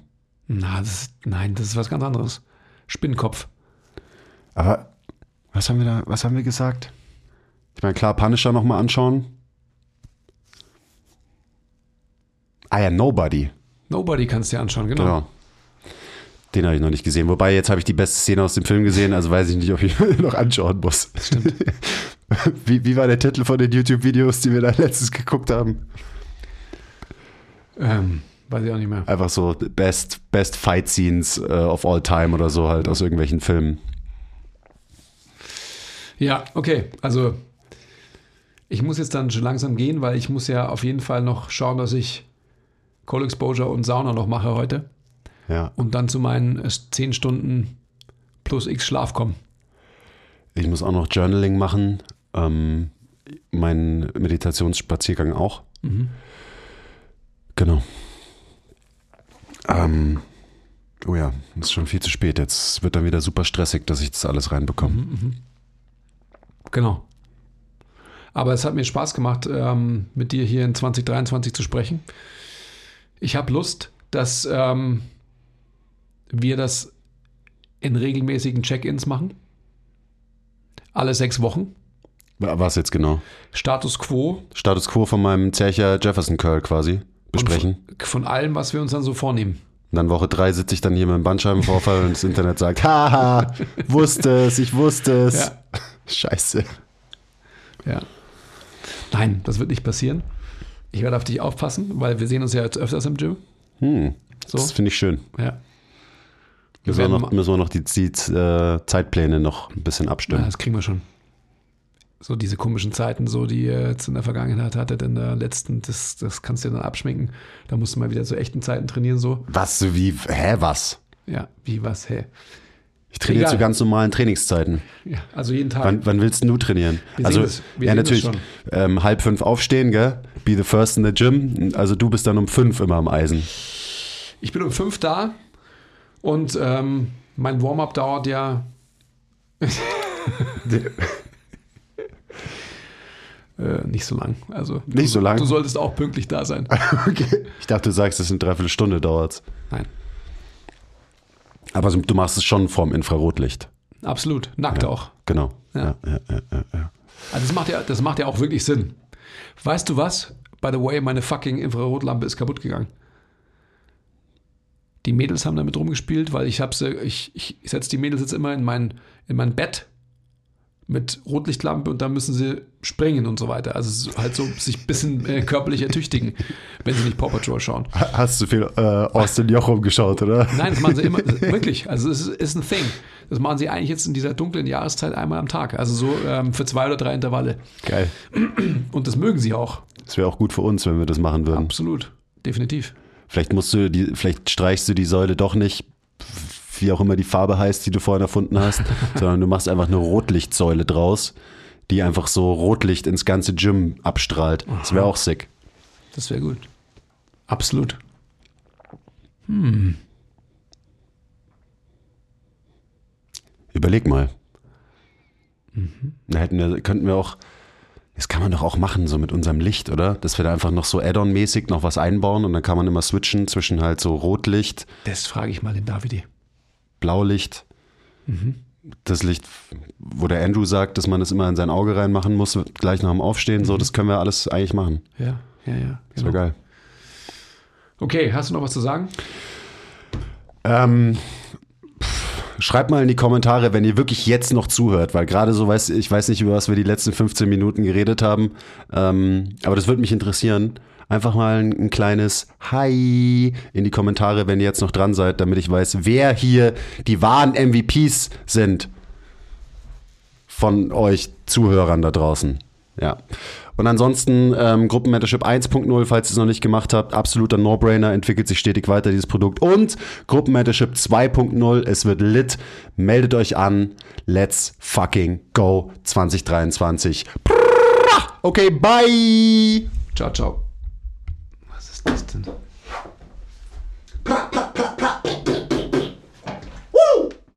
Na, das ist, nein, das ist was ganz anderes. Spinnenkopf. Aber was haben wir da, was haben wir gesagt? Ich meine, klar, Punisher nochmal anschauen. Ah ja, Nobody. Nobody kannst du dir anschauen, genau. Genau. Den habe ich noch nicht gesehen. Wobei, jetzt habe ich die beste Szene aus dem Film gesehen, also weiß ich nicht, ob ich noch anschauen muss. Stimmt. Wie, wie war der Titel von den YouTube-Videos, die wir da letztens geguckt haben? Ähm, weiß ich auch nicht mehr. Einfach so Best, Best Fight Scenes äh, of All Time oder so halt aus irgendwelchen Filmen. Ja, okay. Also ich muss jetzt dann schon langsam gehen, weil ich muss ja auf jeden Fall noch schauen, dass ich Cold Exposure und Sauna noch mache heute Ja. und dann zu meinen äh, 10 Stunden plus X Schlaf kommen. Ich muss auch noch Journaling machen. Ähm, mein Meditationsspaziergang auch. Genau. Ähm, oh ja, es ist schon viel zu spät. Jetzt wird dann wieder super stressig, dass ich das alles reinbekomme. Genau. Aber es hat mir Spaß gemacht, ähm, mit dir hier in 2023 zu sprechen. Ich habe Lust, dass ähm, wir das in regelmäßigen Check-ins machen. Alle sechs Wochen. Was jetzt genau? Status quo Status quo von meinem Zercher Jefferson Curl quasi besprechen. Von, von allem, was wir uns dann so vornehmen. Und dann Woche drei sitze ich dann hier mit dem Bandscheibenvorfall und das Internet sagt, haha, wusste es, ich wusste es. Ja. Scheiße. Ja. Nein, das wird nicht passieren. Ich werde auf dich aufpassen, weil wir sehen uns ja jetzt öfters im Gym. Hm, So. das finde ich schön. Ja. Wir Müssen wir, noch, müssen wir noch die, die äh, Zeitpläne noch ein bisschen Ja, abstimmen. das kriegen wir schon. So diese komischen Zeiten, so die ihr jetzt in der Vergangenheit hattet, in der letzten, das, das kannst du dir dann abschminken. Da musst du mal wieder zu echten Zeiten trainieren, so. Was, wie, hä, was? Ja, wie was, hä? Ich trainiere Egal. zu ganz normalen Trainingszeiten. Ja, also jeden Tag. Wann, wann willst du trainieren? Wir also, ja, natürlich. Ähm, halb fünf aufstehen, gell? Be the first in the gym. Also, du bist dann um fünf immer am Eisen. Ich bin um fünf da und ähm, mein Warm-up dauert ja. äh, nicht so lang. Also Nicht so lang? Du solltest auch pünktlich da sein. Okay. Ich dachte, du sagst, es sind dreiviertel Stunde dauert's. Nein, Aber du machst es schon vorm Infrarotlicht. absolut. Nackt auch. Genau. Ja. Ja, ja, ja, ja, ja. Also das macht ja, das macht ja auch wirklich Sinn. Weißt du was? By the way, meine fucking Infrarotlampe ist kaputt gegangen. Die Mädels haben damit rumgespielt, weil ich habe sie, ich, ich, ich setze die Mädels jetzt immer in mein, in mein Bett mit Rotlichtlampe und dann müssen sie springen und so weiter. Also halt so sich ein bisschen äh, körperlich ertüchtigen, wenn sie nicht Paw Patrol schauen. Hast du viel äh, Austin Jochum geschaut, oder? Nein, das machen sie immer, wirklich. Also es ist, ist ein Thing. Das machen sie eigentlich jetzt in dieser dunklen Jahreszeit einmal am Tag. Also so ähm, für zwei oder drei Intervalle. Geil. Und das mögen sie auch. Das wäre auch gut für uns, wenn wir das machen würden. Absolut. Definitiv. Vielleicht musst du die, vielleicht streichst du die Säule doch nicht, wie auch immer die Farbe heißt, die du vorhin erfunden hast, sondern du machst einfach eine Rotlichtsäule draus, die einfach so Rotlicht ins ganze Gym abstrahlt. Das wäre auch sick. Das wäre gut. Absolut. Überleg mal. Da hätten wir, könnten wir auch, das kann man doch auch machen, so mit unserem Licht, oder? Dass wir da einfach noch so Add-on-mäßig noch was einbauen und dann kann man immer switchen zwischen halt so Rotlicht, Das frage ich mal den Davide. Blaulicht. das Licht, wo der Andrew sagt, dass man das immer in sein Auge reinmachen muss, gleich nach dem Aufstehen, so, das können wir alles eigentlich machen. Ja, ja, ja. Das wäre geil. Okay, hast du noch was zu sagen? Ähm, pff, schreibt mal in die Kommentare, wenn ihr wirklich jetzt noch zuhört, weil gerade so weiß ich weiß nicht, über was wir die letzten 15 Minuten geredet haben, ähm, aber das würde mich interessieren. Einfach mal ein, ein kleines Hi in die Kommentare, wenn ihr jetzt noch dran seid, damit ich weiß, wer hier die wahren MVPs sind von euch Zuhörern da draußen. Ja. Und ansonsten ähm, Gruppenmentorship 1.0, falls ihr es noch nicht gemacht habt, absoluter No-Brainer, entwickelt sich stetig weiter dieses Produkt. Und Gruppenmentorship 2.0, es wird lit. Meldet euch an. Let's fucking go 2023. Okay, bye. Ciao, ciao. Was ist denn? Pra, pra, pra, pra.